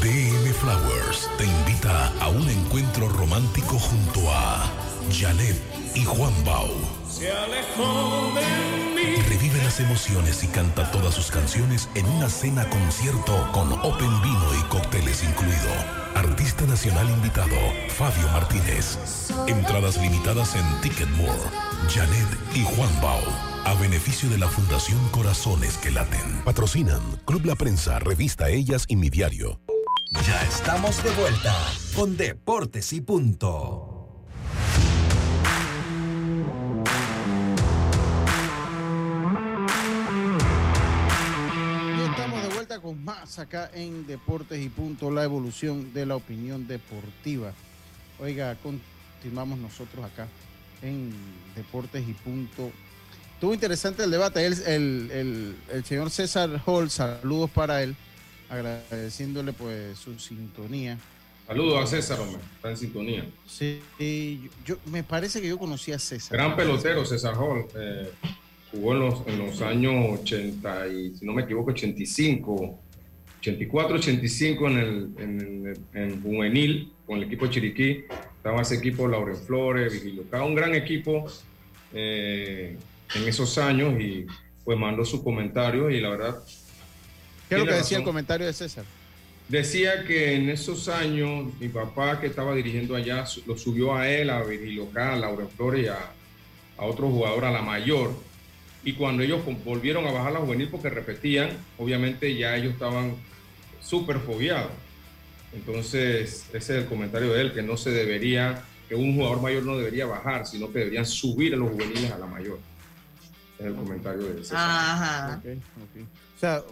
DM Flowers te invita a un encuentro romántico junto a Janet y Juan Bau. Se alejó de mí. Revive las emociones y canta todas sus canciones en una cena concierto con Open Vino y cócteles incluido. Artista nacional invitado, Fabio Martínez. Entradas limitadas en Ticketmore. Janet y Juan Bau a beneficio de la Fundación Corazones que Laten. Patrocinan Club La Prensa, Revista Ellas y Mi Diario. Ya estamos de vuelta con Deportes y Punto. Con más acá en Deportes y Punto, la evolución de la opinión deportiva. Oiga, continuamos nosotros acá en Deportes y Punto Estuvo interesante el debate. El, señor César Hall, saludos para él, agradeciéndole pues su sintonía. Saludos a César, hombre, está en sintonía. Sí, yo, me parece que yo conocí a César. Gran pelotero, César Hall. Eh, jugó en los, en los años 80 y, si no me equivoco, 85, 84, 85 en el, en, juvenil con el equipo Chiriquí. Estaba ese equipo Lauren Flores, Vigilio. Estaba un gran equipo. Eh, en esos años y pues mandó su comentario y la verdad... ¿Qué es lo que decía el comentario de César? Decía que en esos años mi papá que estaba dirigiendo allá lo subió a él, a Virgilio K, a Laura Flores y a, a otro jugador, a la mayor. Y cuando ellos volvieron a bajar la juvenil porque repetían, obviamente ya ellos estaban súper fogueados. Entonces, ese es el comentario de él, que no se debería, que un jugador mayor no debería bajar, sino que deberían subir a los juveniles a la mayor en el comentario de César. Ajá. O sea,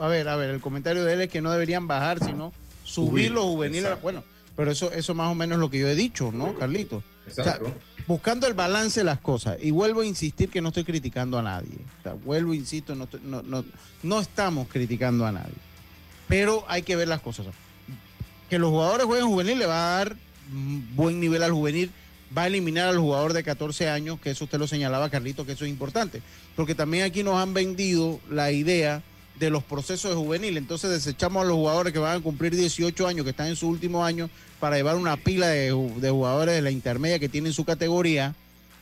a ver, a ver, el comentario de él es que no deberían bajar, sino subir, los juveniles. Bueno, pero eso, eso más o menos es lo que yo he dicho, ¿no, Carlito? Exacto. buscando el balance de las cosas. Y vuelvo a insistir que no estoy criticando a nadie. O sea, vuelvo, insisto, no, no, no, no estamos criticando a nadie. Pero hay que ver las cosas. Que los jugadores jueguen juvenil le va a dar buen nivel al juvenil va a eliminar al jugador de 14 años, que eso usted lo señalaba, Carlito, que eso es importante. Porque también aquí nos han vendido la idea de los procesos de juvenil. Entonces desechamos a los jugadores que van a cumplir 18 años, que están en su último año, para llevar una pila de, jugadores de la intermedia que tienen su categoría,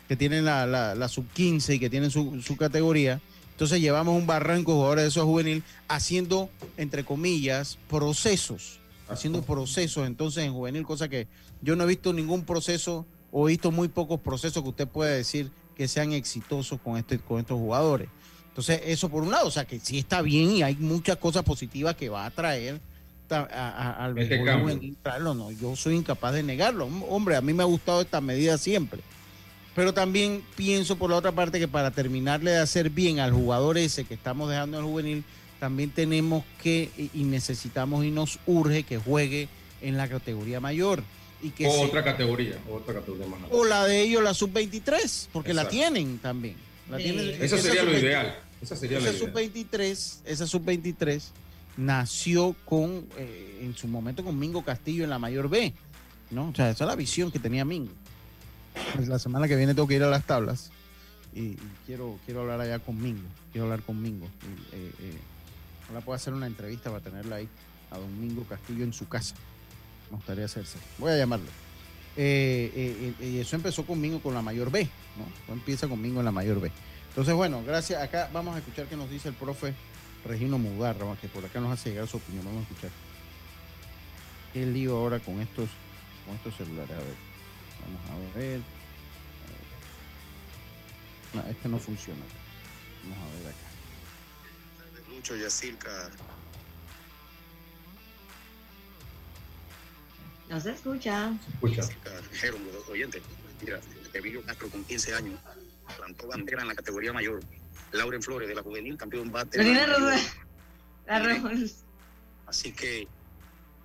que tienen la, sub-15 y que tienen su, categoría. Entonces llevamos un barranco de jugadores de esos juvenil haciendo, entre comillas, procesos. Haciendo procesos entonces en juvenil, cosa que yo no he visto ningún proceso o visto muy pocos procesos que usted puede decir que sean exitosos con, este, con estos jugadores. Entonces, eso por un lado, o sea, que sí está bien y hay muchas cosas positivas que va a traer al este no, yo soy incapaz de negarlo. Hombre, a mí me ha gustado esta medida siempre. Pero también pienso por la otra parte que para terminarle de hacer bien al jugador ese que estamos dejando el juvenil, también tenemos que y necesitamos y nos urge que juegue en la categoría mayor o otra categoría, otra categoría O la de ellos, la sub-23, porque la tienen también. Eso sería lo ideal. Esa sería esa sub-23, esa sub-23 nació con, eh, en su momento con Mingo Castillo en la mayor B, ¿no? O sea, esa es la visión que tenía Mingo. Pues la semana que viene tengo que ir a las tablas y, quiero, quiero hablar allá con Mingo, quiero hablar con Mingo. Eh, eh, ahora puedo hacer una entrevista para tenerla ahí, a don Mingo Castillo en su casa me gustaría hacerse. Voy a llamarlo. Eh, eh, eh, eso empezó conmigo con la mayor B, ¿no? empieza conmigo en la mayor B. Entonces, bueno, gracias. Acá vamos a escuchar qué nos dice el profe Regino Mugarra, que por acá nos hace llegar su opinión. Vamos a escuchar. ¿Qué lío ahora con estos, con estos celulares? A ver. Vamos a ver. No, este no funciona. Vamos a ver acá. Lucho Yacirca. No se escucha. Escucha. Dijeron los oyentes. Mira, Emilio Castro con 15 años plantó bandera en la categoría mayor. Lauren Flores de la juvenil, campeón bate. La. La revolución. Así que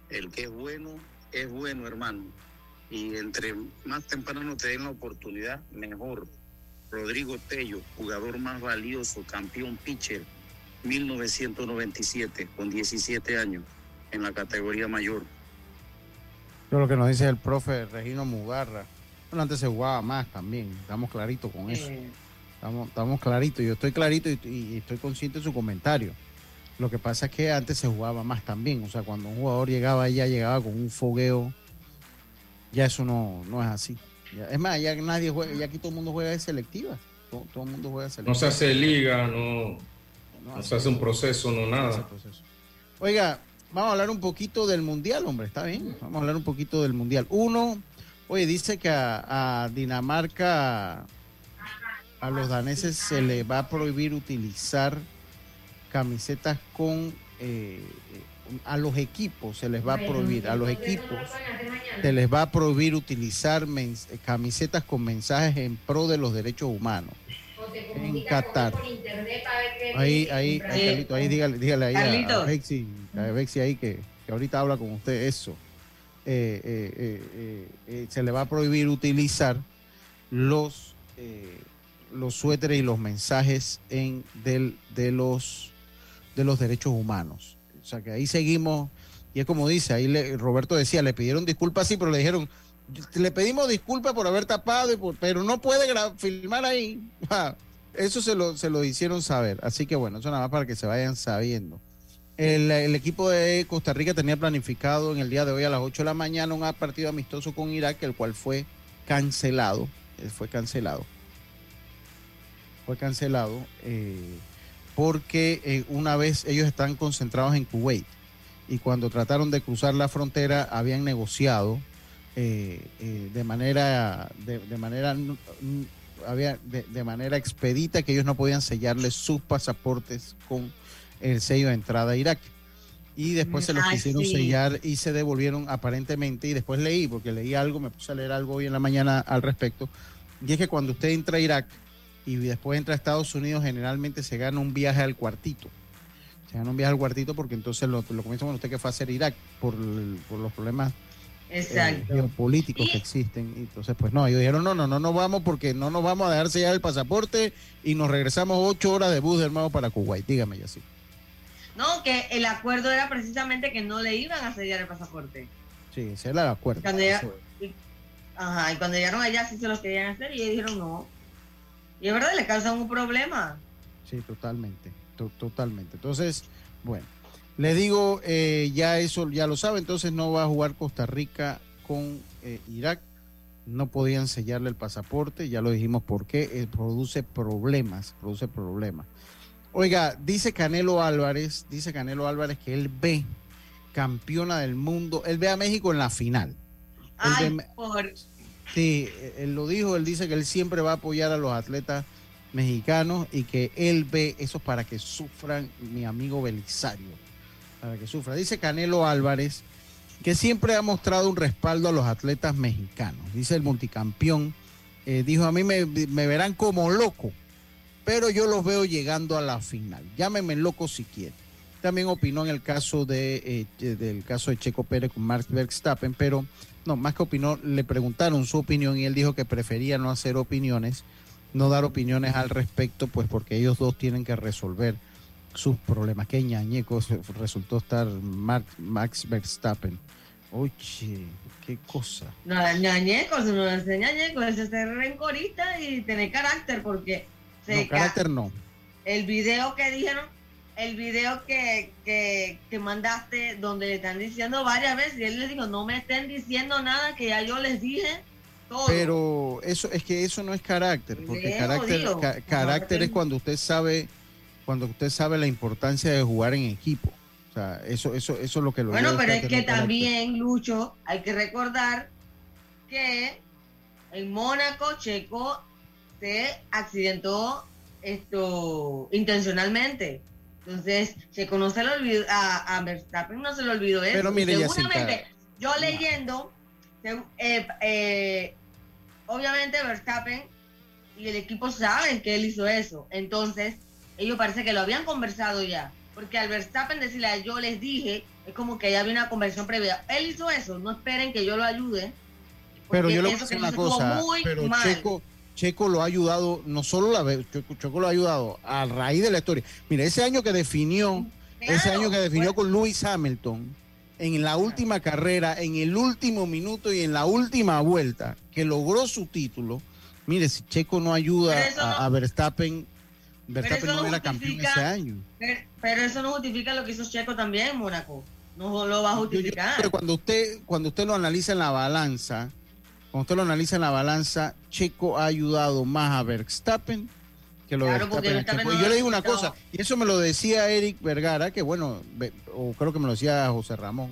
el que es bueno, es bueno, hermano. Y entre más temprano te den la oportunidad, mejor. Rodrigo Tello, jugador más valioso, campeón pitcher, 1997, con 17 años, en la categoría mayor. Yo lo que nos dice el profe Regino Mugarra. Bueno, antes se jugaba más también. Estamos claritos con eso. Estamos, estamos claritos. Yo estoy clarito y, y estoy consciente de su comentario. Lo que pasa es que antes se jugaba más también. O sea, cuando un jugador llegaba ya llegaba con un fogueo. Ya eso no, no es así. Ya- es más, ya nadie juega, ya aquí todo el mundo juega de selectiva. Todo, todo el mundo juega de selectiva. No se hace liga, no, no se hace un proceso, no nada. proceso. Oiga, vamos a hablar un poquito del mundial, hombre, está bien. Vamos a hablar un poquito del mundial. Uno, oye, dice que a, a Dinamarca, a los daneses se le va a prohibir utilizar camisetas con eh, a los equipos se les va a prohibir a los equipos se les va a prohibir utilizar mens- camisetas con mensajes en pro de los derechos humanos en Qatar. Ahí, ahí, ahí, Carlito, ahí dígale, dígale ahí a- a. A Bexi ahí que, que ahorita habla con usted eso. Eh, eh, eh, se le va a prohibir utilizar los los suéteres y los mensajes en del, de los de los derechos humanos. O sea que ahí seguimos y es como dice, ahí le- Roberto decía, le pidieron disculpas sí, pero le dijeron le pedimos disculpas por haber tapado, y por- pero no puede filmar ahí. Ah, Eso se lo, se lo hicieron saber. Así que bueno, eso nada más para que se vayan sabiendo. El, equipo de Costa Rica tenía planificado en el día de hoy a las 8 de la mañana un partido amistoso con Irak, el cual fue cancelado. eh, Fue cancelado. Fue cancelado eh, porque eh, una vez ellos están concentrados en Kuwait y cuando trataron de cruzar la frontera habían negociado eh, de manera de, manera había de, de manera expedita que ellos no podían sellarles sus pasaportes con el sello de entrada a Irak y después se los Ah, quisieron sí. sellar y se devolvieron aparentemente y después leí porque leí algo me puse a leer algo hoy en la mañana al respecto y es que cuando usted entra a Irak y después entra a Estados Unidos generalmente se gana un viaje al cuartito se gana un viaje al cuartito porque entonces lo, lo comienza bueno usted que fue a hacer Irak por, por los problemas eh, Exacto. geopolíticos que existen. Y entonces, pues no, ellos dijeron, no, no, no nos vamos porque no nos vamos a dejar sellar el pasaporte y nos regresamos ocho horas de bus de hermano para Kuwait. Dígame, ya sí. No, que el acuerdo era precisamente que no le iban a sellar el pasaporte. Sí, ese es el acuerdo. Cuando ya-. Ajá, y cuando llegaron allá sí se los querían hacer y ellos dijeron no. Y es verdad, le causan un problema. Sí, totalmente, to- totalmente. Entonces, bueno, le digo, eh, ya eso ya lo sabe, entonces no va a jugar Costa Rica con eh, Irak. No podían sellarle el pasaporte, ya lo dijimos por qué, eh, produce problemas, produce problemas. Oiga, dice Canelo Álvarez, dice Canelo Álvarez que él ve campeona del mundo, él ve a México en la final. Él Ay, ve- por... Sí, él lo dijo, él dice que él siempre va a apoyar a los atletas mexicanos y que él ve eso para que sufran mi amigo Belisario, para que sufra. Dice Canelo Álvarez que siempre ha mostrado un respaldo a los atletas mexicanos. Dice el multicampeón, eh, dijo a mí me, me verán como loco, pero yo los veo llegando a la final. Llámenme loco si quieren. También opinó en el caso de eh, del caso de Checo Pérez con Max Verstappen, pero no, más que opinó, le preguntaron su opinión y él dijo que prefería no hacer opiniones, no dar opiniones al respecto, pues porque ellos dos tienen que resolver sus problemas. Qué ñañecos resultó estar Max Verstappen. Oye, qué cosa. No, ñañecos, no es ñañecos, es ser rencorista y tener carácter, porque No, carácter no. el video que dijeron, el video que, que, que mandaste donde le están diciendo varias veces y él les dijo, no me estén diciendo nada que ya yo les dije todo. Pero eso es que eso no es carácter, porque Leo, carácter, digo. ca- carácter es cuando usted sabe cuando usted sabe la importancia de jugar en equipo. O sea, eso, eso, eso es lo que lo Bueno, pero es que carácter. también, Lucho, hay que recordar que en Mónaco Checo se accidentó esto intencionalmente. Entonces, se le olvidó, a, a Verstappen no se le olvidó eso. Pero mire, Seguramente, yo leyendo, se- eh, eh, obviamente Verstappen y el equipo saben que él hizo eso. Entonces, ellos parece que lo habían conversado ya. Porque al Verstappen decirle, a yo les dije, es como que ya había una conversación previa. Él hizo eso, no esperen que yo lo ayude. Pero yo decir que una cosa, muy pero mal. Checo, Checo lo ha ayudado, no solo la vez, Checo, Checo lo ha ayudado a raíz de la historia. Mira, ese año que definió, ese año que definió con Lewis Hamilton, en la última carrera, en el último minuto y en la última vuelta, que logró su título, mire, si Checo no ayuda a, no- a Verstappen, Verstappen no no era campeón ese año. Pero, pero eso no justifica lo que hizo Checo también Mónaco. No lo va a Yo- yo creo justificar. cuando usted, cuando usted lo analiza en la balanza, cuando usted lo analiza en la balanza, Checo ha ayudado más a Verstappen que lo Claro, Verstappen a Verstappen Checo. no Y yo le digo una cosa, y eso me lo decía Eric Vergara, que bueno, o creo que me lo decía José Ramón,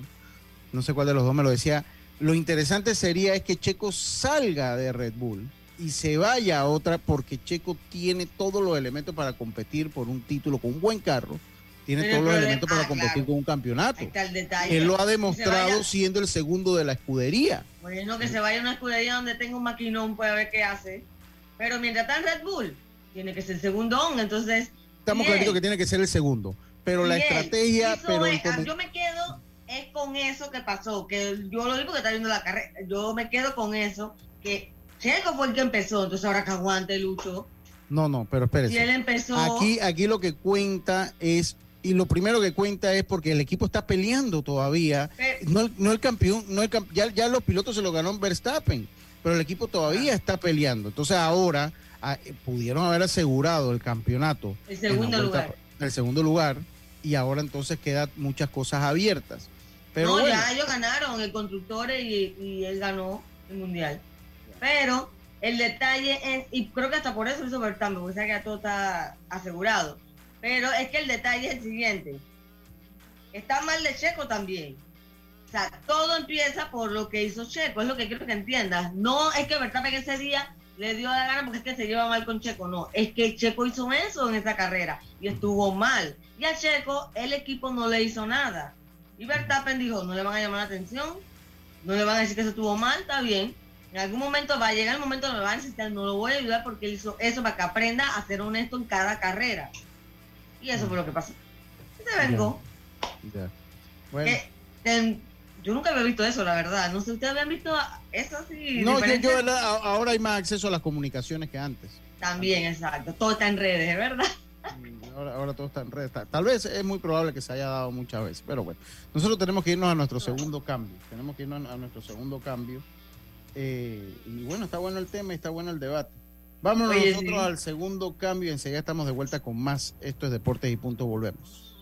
no sé cuál de los dos me lo decía. Lo interesante sería es que Checo salga de Red Bull y se vaya a otra porque Checo tiene todos los elementos para competir por un título con un buen carro. Tiene Pero el todos los elementos para ah, competir claro. con un campeonato. Ahí está el detalle. Él lo ha demostrado siendo el segundo de la escudería. Bueno, que se vaya a una escudería donde tenga un maquinón, puede ver qué hace. Pero mientras está en Red Bull, tiene que ser segundón. Entonces, Estamos claritos que tiene que ser el segundo. Pero la estrategia, pero el es- yo me quedo es con eso que pasó, que yo lo digo que está viendo la carrera, yo me quedo con eso, que Checo fue el que empezó, entonces ahora que aguante Lucho, no, no, pero si él espérese. empezó, Aquí, aquí lo que cuenta es, y lo primero que cuenta es porque el equipo está peleando todavía. No el, no el campeón, no el ya, ya los pilotos se lo ganó Verstappen, pero el equipo todavía está peleando. Entonces ahora ah, eh, pudieron haber asegurado el campeonato. El segundo vuelta- lugar. El segundo lugar. Y ahora entonces quedan muchas cosas abiertas. Pero no, bueno, ya ellos ganaron el constructor y, y él ganó el mundial. Pero el detalle es, y creo que hasta por eso hizo Verstappen, porque sabe que ya todo está asegurado. Pero es que el detalle es el siguiente. Está mal de Checo también. O sea, todo empieza por lo que hizo Checo, es lo que quiero que entiendas. No es que Verstappen ese día le dio la gana porque es que se lleva mal con Checo, no. Es que Checo hizo eso en esa carrera y estuvo mal. Y a Checo el equipo no le hizo nada. Y Verstappen dijo, no le van a llamar la atención, no le van a decir que eso estuvo mal, está bien. En algún momento va a llegar el momento donde va a necesitar, no lo voy a ayudar porque él hizo eso para que aprenda a ser honesto en cada carrera. Y eso fue lo que pasó. Y se vengó. ya. Bueno. Em, yo nunca había visto eso, la verdad. No sé, ¿ustedes habían visto eso así? No, yo, yo, ahora hay más acceso a las comunicaciones que antes. También, exacto. Todo está en redes, ¿es verdad? Ahora, ahora todo está en red. Tal- Tal vez es muy probable que se haya dado muchas veces, pero bueno. Nosotros tenemos que irnos a nuestro segundo cambio. Tenemos que irnos a nuestro segundo cambio. Eh, y bueno, está bueno el tema y está bueno el debate. Vámonos Oye, nosotros sí. al segundo cambio. Enseguida estamos de vuelta con más. Esto es Deportes y Punto. Volvemos.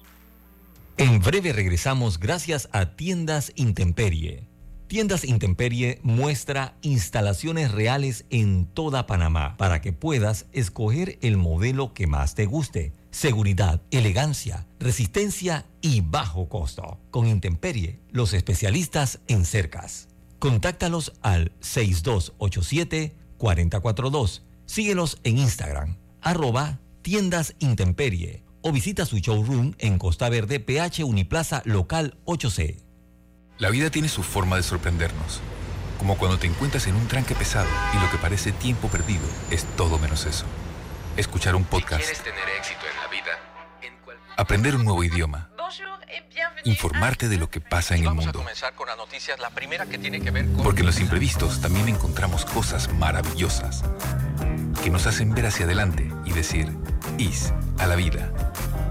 En breve regresamos gracias a Tiendas Intemperie. Tiendas Intemperie muestra instalaciones reales en toda Panamá para que puedas escoger el modelo que más te guste. Seguridad, elegancia, resistencia y bajo costo. Con Intemperie, los especialistas en cercas. Contáctalos al 6287-4042. Síguelos en Instagram, arroba tiendas Intemperie o visita su showroom en Costa Verde, PH Uniplaza Local 8C. La vida tiene su forma de sorprendernos. Como cuando te encuentras en un tranque pesado y lo que parece tiempo perdido es todo menos eso. Escuchar un podcast, tener éxito en la vida, aprender un nuevo idioma, informarte de lo que pasa en el mundo. Porque en los imprevistos también encontramos cosas maravillosas que nos hacen ver hacia adelante y decir, IS a la vida.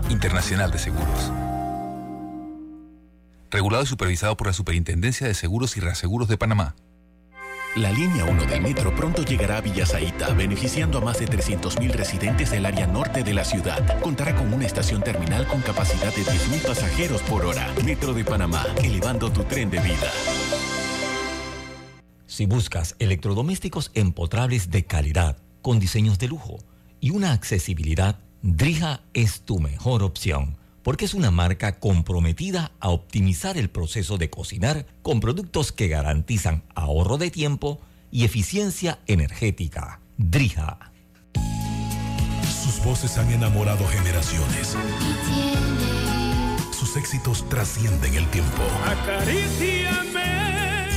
Internacional de Seguros. Regulado y supervisado por la Superintendencia de Seguros y Reaseguros de Panamá. La línea 1 del metro pronto llegará a Villasaita, beneficiando a más de 300.000 residentes del área norte de la ciudad. Contará con una estación terminal con capacidad de 10.000 pasajeros por hora. Metro de Panamá, elevando tu tren de vida. Si buscas electrodomésticos empotrables de calidad, con diseños de lujo y una accesibilidad, Drija es tu mejor opción porque es una marca comprometida a optimizar el proceso de cocinar con productos que garantizan ahorro de tiempo y eficiencia energética. Drija. Sus voces han enamorado generaciones. Sus éxitos trascienden el tiempo.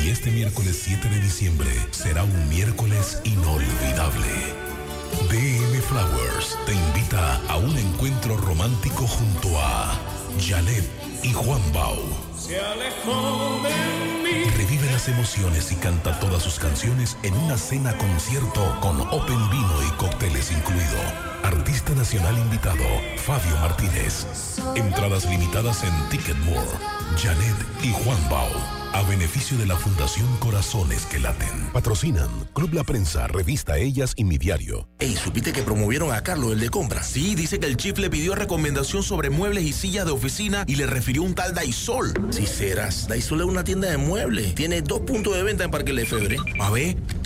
Y este miércoles 7 de diciembre será un miércoles inolvidable. DM Flowers te invita a un encuentro romántico junto a Janet y Juan Bau. Se alejó de mí. Revive las emociones y canta todas sus canciones en una cena concierto con Open Vino y cócteles incluido. Artista nacional invitado, Fabio Martínez. Entradas limitadas en Ticketmore. Janet y Juan Bau. A beneficio de la Fundación Corazones que Laten. Patrocinan Club La Prensa, Revista Ellas y Mi Diario. Ey, ¿supiste que promovieron a Carlos, el de compra? Sí, dice que el chief le pidió recomendación sobre muebles y sillas de oficina y le refirió un tal Daisol. Si serás, Daisol es una tienda de muebles. Tiene dos puntos de venta en Parque Lefebvre. A ver,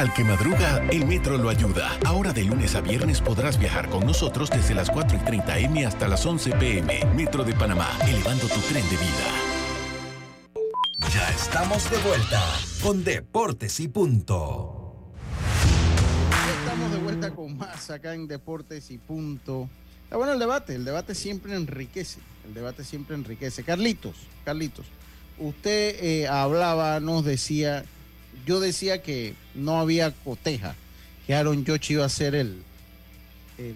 Al que madruga, el metro lo ayuda. Ahora de lunes a viernes podrás viajar con nosotros desde las 4 y 30 M hasta las 11 PM. Metro de Panamá, elevando tu tren de vida. Ya estamos de vuelta con Deportes y Punto. Ya estamos de vuelta con más acá en Deportes y Punto. Está bueno el debate, el debate siempre enriquece, el debate siempre enriquece. Carlitos, Carlitos, usted eh, hablaba, nos decía, yo decía que no había coteja, que Aaron George iba a ser el, el,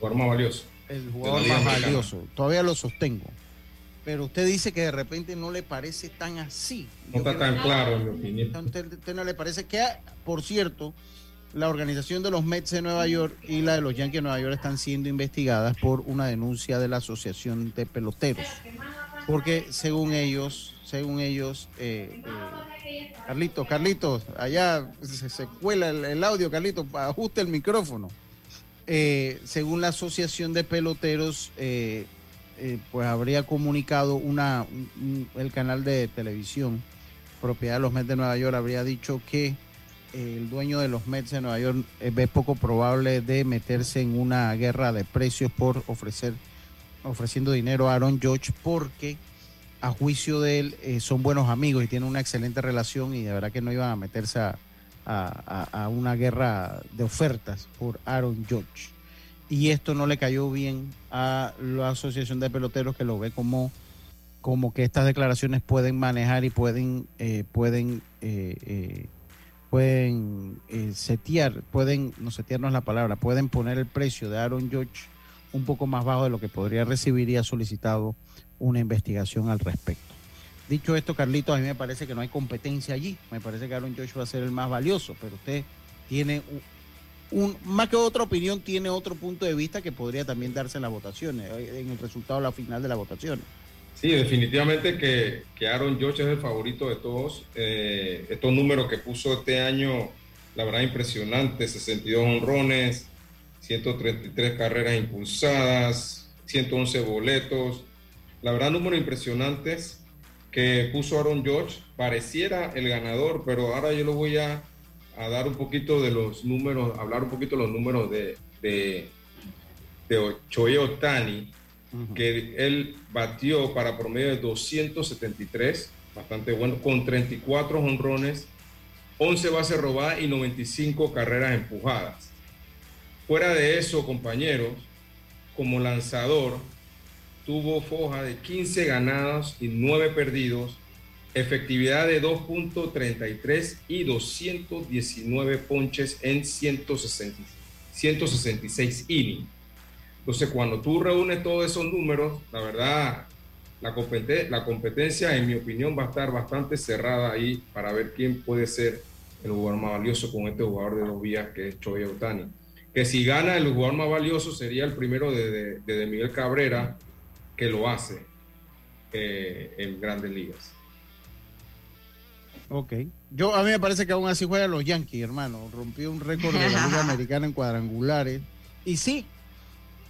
Jugador más valioso. el jugador más Mexicana. valioso. Todavía lo sostengo. Pero usted dice que de repente no le parece tan así. No está tan claro, en mi opinión. ¿Usted, usted no le parece que, por cierto, la organización de los Mets de Nueva York y la de los Yankees de Nueva York están siendo investigadas por una denuncia de la Asociación de Peloteros? Porque según ellos, según ellos, eh, eh, Carlitos, Carlitos, allá se, cuela el, audio, Carlitos, ajuste el micrófono. Eh, según la Asociación de Peloteros, eh, eh, pues habría comunicado una, un- un- el canal de televisión propiedad de los Mets de Nueva York habría dicho que el dueño de los Mets de Nueva York ve poco probable de meterse en una guerra de precios por ofrecer ofreciendo dinero a Aaron George porque a juicio de él eh, son buenos amigos y tienen una excelente relación y de verdad que no iban a meterse a, una guerra de ofertas por Aaron George. Y esto no le cayó bien a la Asociación de Peloteros que lo ve como como que estas declaraciones pueden manejar y pueden eh, pueden eh, pueden setear pueden no setear no es la palabra pueden poner el precio de Aaron George un poco más bajo de lo que podría recibir y ha solicitado una investigación al respecto dicho esto Carlito a mí me parece que no hay competencia allí me parece que Aaron George va a ser el más valioso pero usted tiene un, más que otra opinión tiene otro punto de vista que podría también darse en las votaciones eh, en el resultado la final de las votaciones Sí, definitivamente que, que Aaron George es el favorito de todos. Eh, estos números que puso este año, la verdad, impresionante. 62 honrones, 133 carreras impulsadas, 111 boletos. La verdad, números impresionantes que puso Aaron George. Pareciera el ganador, pero ahora yo lo voy a, a dar un poquito de los números, hablar un poquito de los números de, de, Ohtani que él batió para promedio de 273, bastante bueno, con 34 honrones, 11 bases robadas y 95 carreras empujadas. Fuera de eso, compañeros, como lanzador, tuvo foja de 15 ganados y 9 perdidos, efectividad de 2.33 y 219 ponches en 160 166 innings. Entonces, cuando tú reúnes todos esos números, la verdad, la, compete- la competencia, en mi opinión, va a estar bastante cerrada ahí para ver quién puede ser el jugador más valioso con este jugador de dos vías que es Choy Otani. Que si gana el jugador más valioso sería el primero de- de- de Miguel Cabrera, que lo hace eh, en grandes ligas. Ok. Yo, a mí me parece que aún así juegan los Yankees, hermano. Rompió un récord de la Liga Americana en cuadrangulares. Y sí,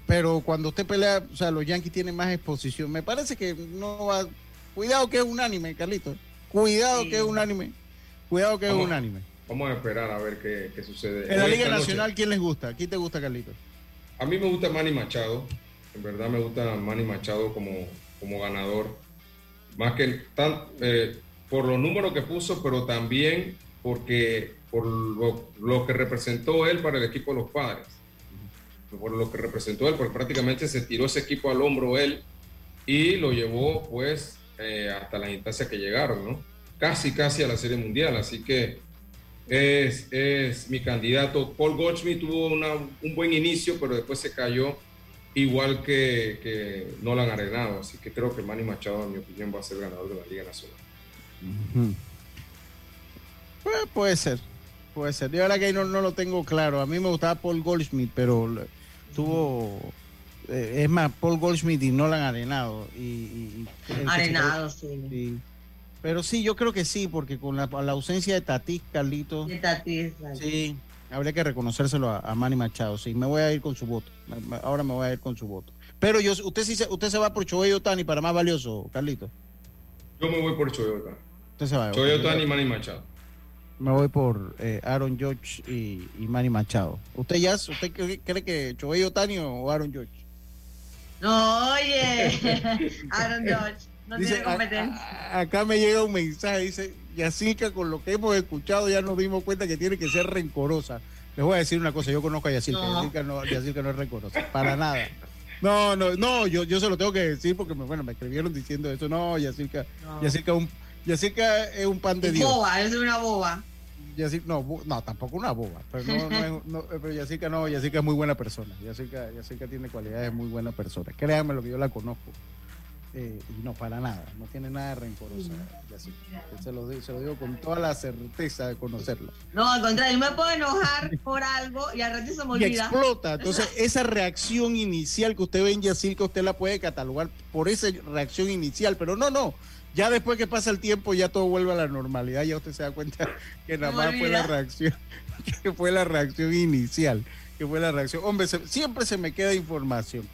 pero cuando usted pelea, o sea, los Yankees tienen más exposición. Me parece que no va. Cuidado que es unánime, Carlito. Cuidado que es unánime. Cuidado que es unánime. Vamos a esperar a ver qué, qué sucede. En la Liga noche. Nacional, ¿quién les gusta? ¿Quién te gusta, Carlito? A mí me gusta Manny Machado. En verdad me gusta Manny Machado como, como ganador. Más que tan, eh, por los números que puso, pero también porque por lo, lo que representó él para el equipo de los padres. Por lo que representó él, porque prácticamente se tiró ese equipo al hombro él y lo llevó pues eh, hasta las instancias que llegaron, ¿no? Casi, casi a la Serie Mundial. Así que es, es mi candidato. Paul Goldschmidt tuvo una- un buen inicio, pero después se cayó igual que, que Nolan Arenado. Así que creo que Manny Machado, en mi opinión, va a ser ganador de la Liga Nacional. Pues, puede ser. Puede ser. Yo ahora que ahí no, no lo tengo claro. A mí me gustaba Paul Goldschmidt, pero tuvo. eh, es más, Paul Goldschmidt y Nolan Arenado. Y, y- Arenado, sí. sí. Pero sí, yo creo que sí, porque con la, la ausencia de Tatis, Carlito. De Tatis. Sí, habría que reconocérselo a, a Manny Machado. Sí, me voy a ir con su voto. Ahora me voy a ir con su voto. Pero yo, usted sí se, usted se va por Choey Otani para más valioso, Carlito. Yo me voy por Choyota. Usted se va. Choyota y Manny Machado. Me voy por eh, Aaron George y, y Manny Machado. ¿Usted ya, usted cree, cree que Choey Otani o Aaron George? No, oye, Aaron George, no Dice, tiene a- competencia. a- acá me llega un mensaje, dice, Yacirca, con lo que hemos escuchado ya nos dimos cuenta que tiene que ser rencorosa. Les voy a decir una cosa, yo conozco a Yacirca, No. Yacirca, no, Yacirca no es rencorosa, para nada. No, no, no, yo, yo se lo tengo que decir porque me, bueno, me escribieron diciendo eso. No, Yacirca, No. Yacirca, un, Yacirca es un pan de Dios. Boba, es una boba. Yacirca, no, no, tampoco una boba, pero no, no es- no, pero Yacirca no, Yacirca es muy buena persona. Yacirca, Yacirca tiene cualidades de muy buena persona. Créanme lo que yo la conozco. Eh, y no, para nada, no tiene nada de rencorosa. Se lo, di- se lo digo con toda la certeza de conocerla. No, al contrario, yo me puedo enojar por algo y al rato se me Y olvida. explota. Entonces, esa reacción inicial que usted ve en Yacirca, usted la puede catalogar por esa reacción inicial, pero no, no. Ya después que pasa el tiempo, ya todo vuelve a la normalidad. Ya usted se da cuenta que nada más fue la reacción, que fue la reacción inicial, que fue la reacción. Hombre, se- siempre se me queda información.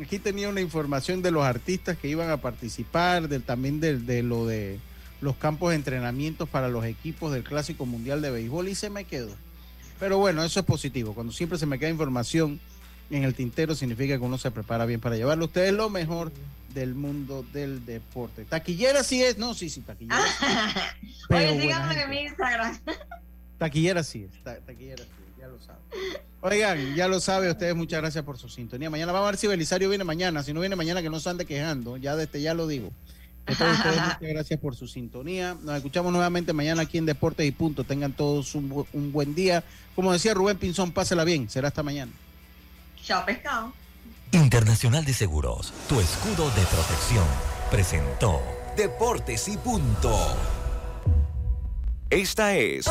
Aquí tenía una información de los artistas que iban a participar, del, también de, de lo de los campos de entrenamientos para los equipos del Clásico Mundial de Béisbol y se me quedó. Pero bueno, eso es positivo. Cuando siempre se me queda información en el tintero, significa que uno se prepara bien para llevarlo. Ustedes lo mejor del mundo del deporte. Taquillera sí es, no, sí, sí, taquillera. sí. Oye, síganme en mi Instagram. Taquillera sí es, ta- taquillera sí, ya lo sabe. Oigan, ya lo sabe, ustedes muchas gracias por su sintonía. Mañana vamos a ver si Belisario viene mañana. Si no viene mañana, que no se ande quejando. Ya desde ya lo digo. Todos ustedes, muchas gracias por su sintonía. Nos escuchamos nuevamente mañana aquí en Deportes y Punto. Tengan todos un, bu- un buen día. Como decía Rubén Pinzón, pásela bien. Será hasta mañana. Chao, pescado. Internacional de Seguros, tu escudo de protección, presentó Deportes y punto. Esta es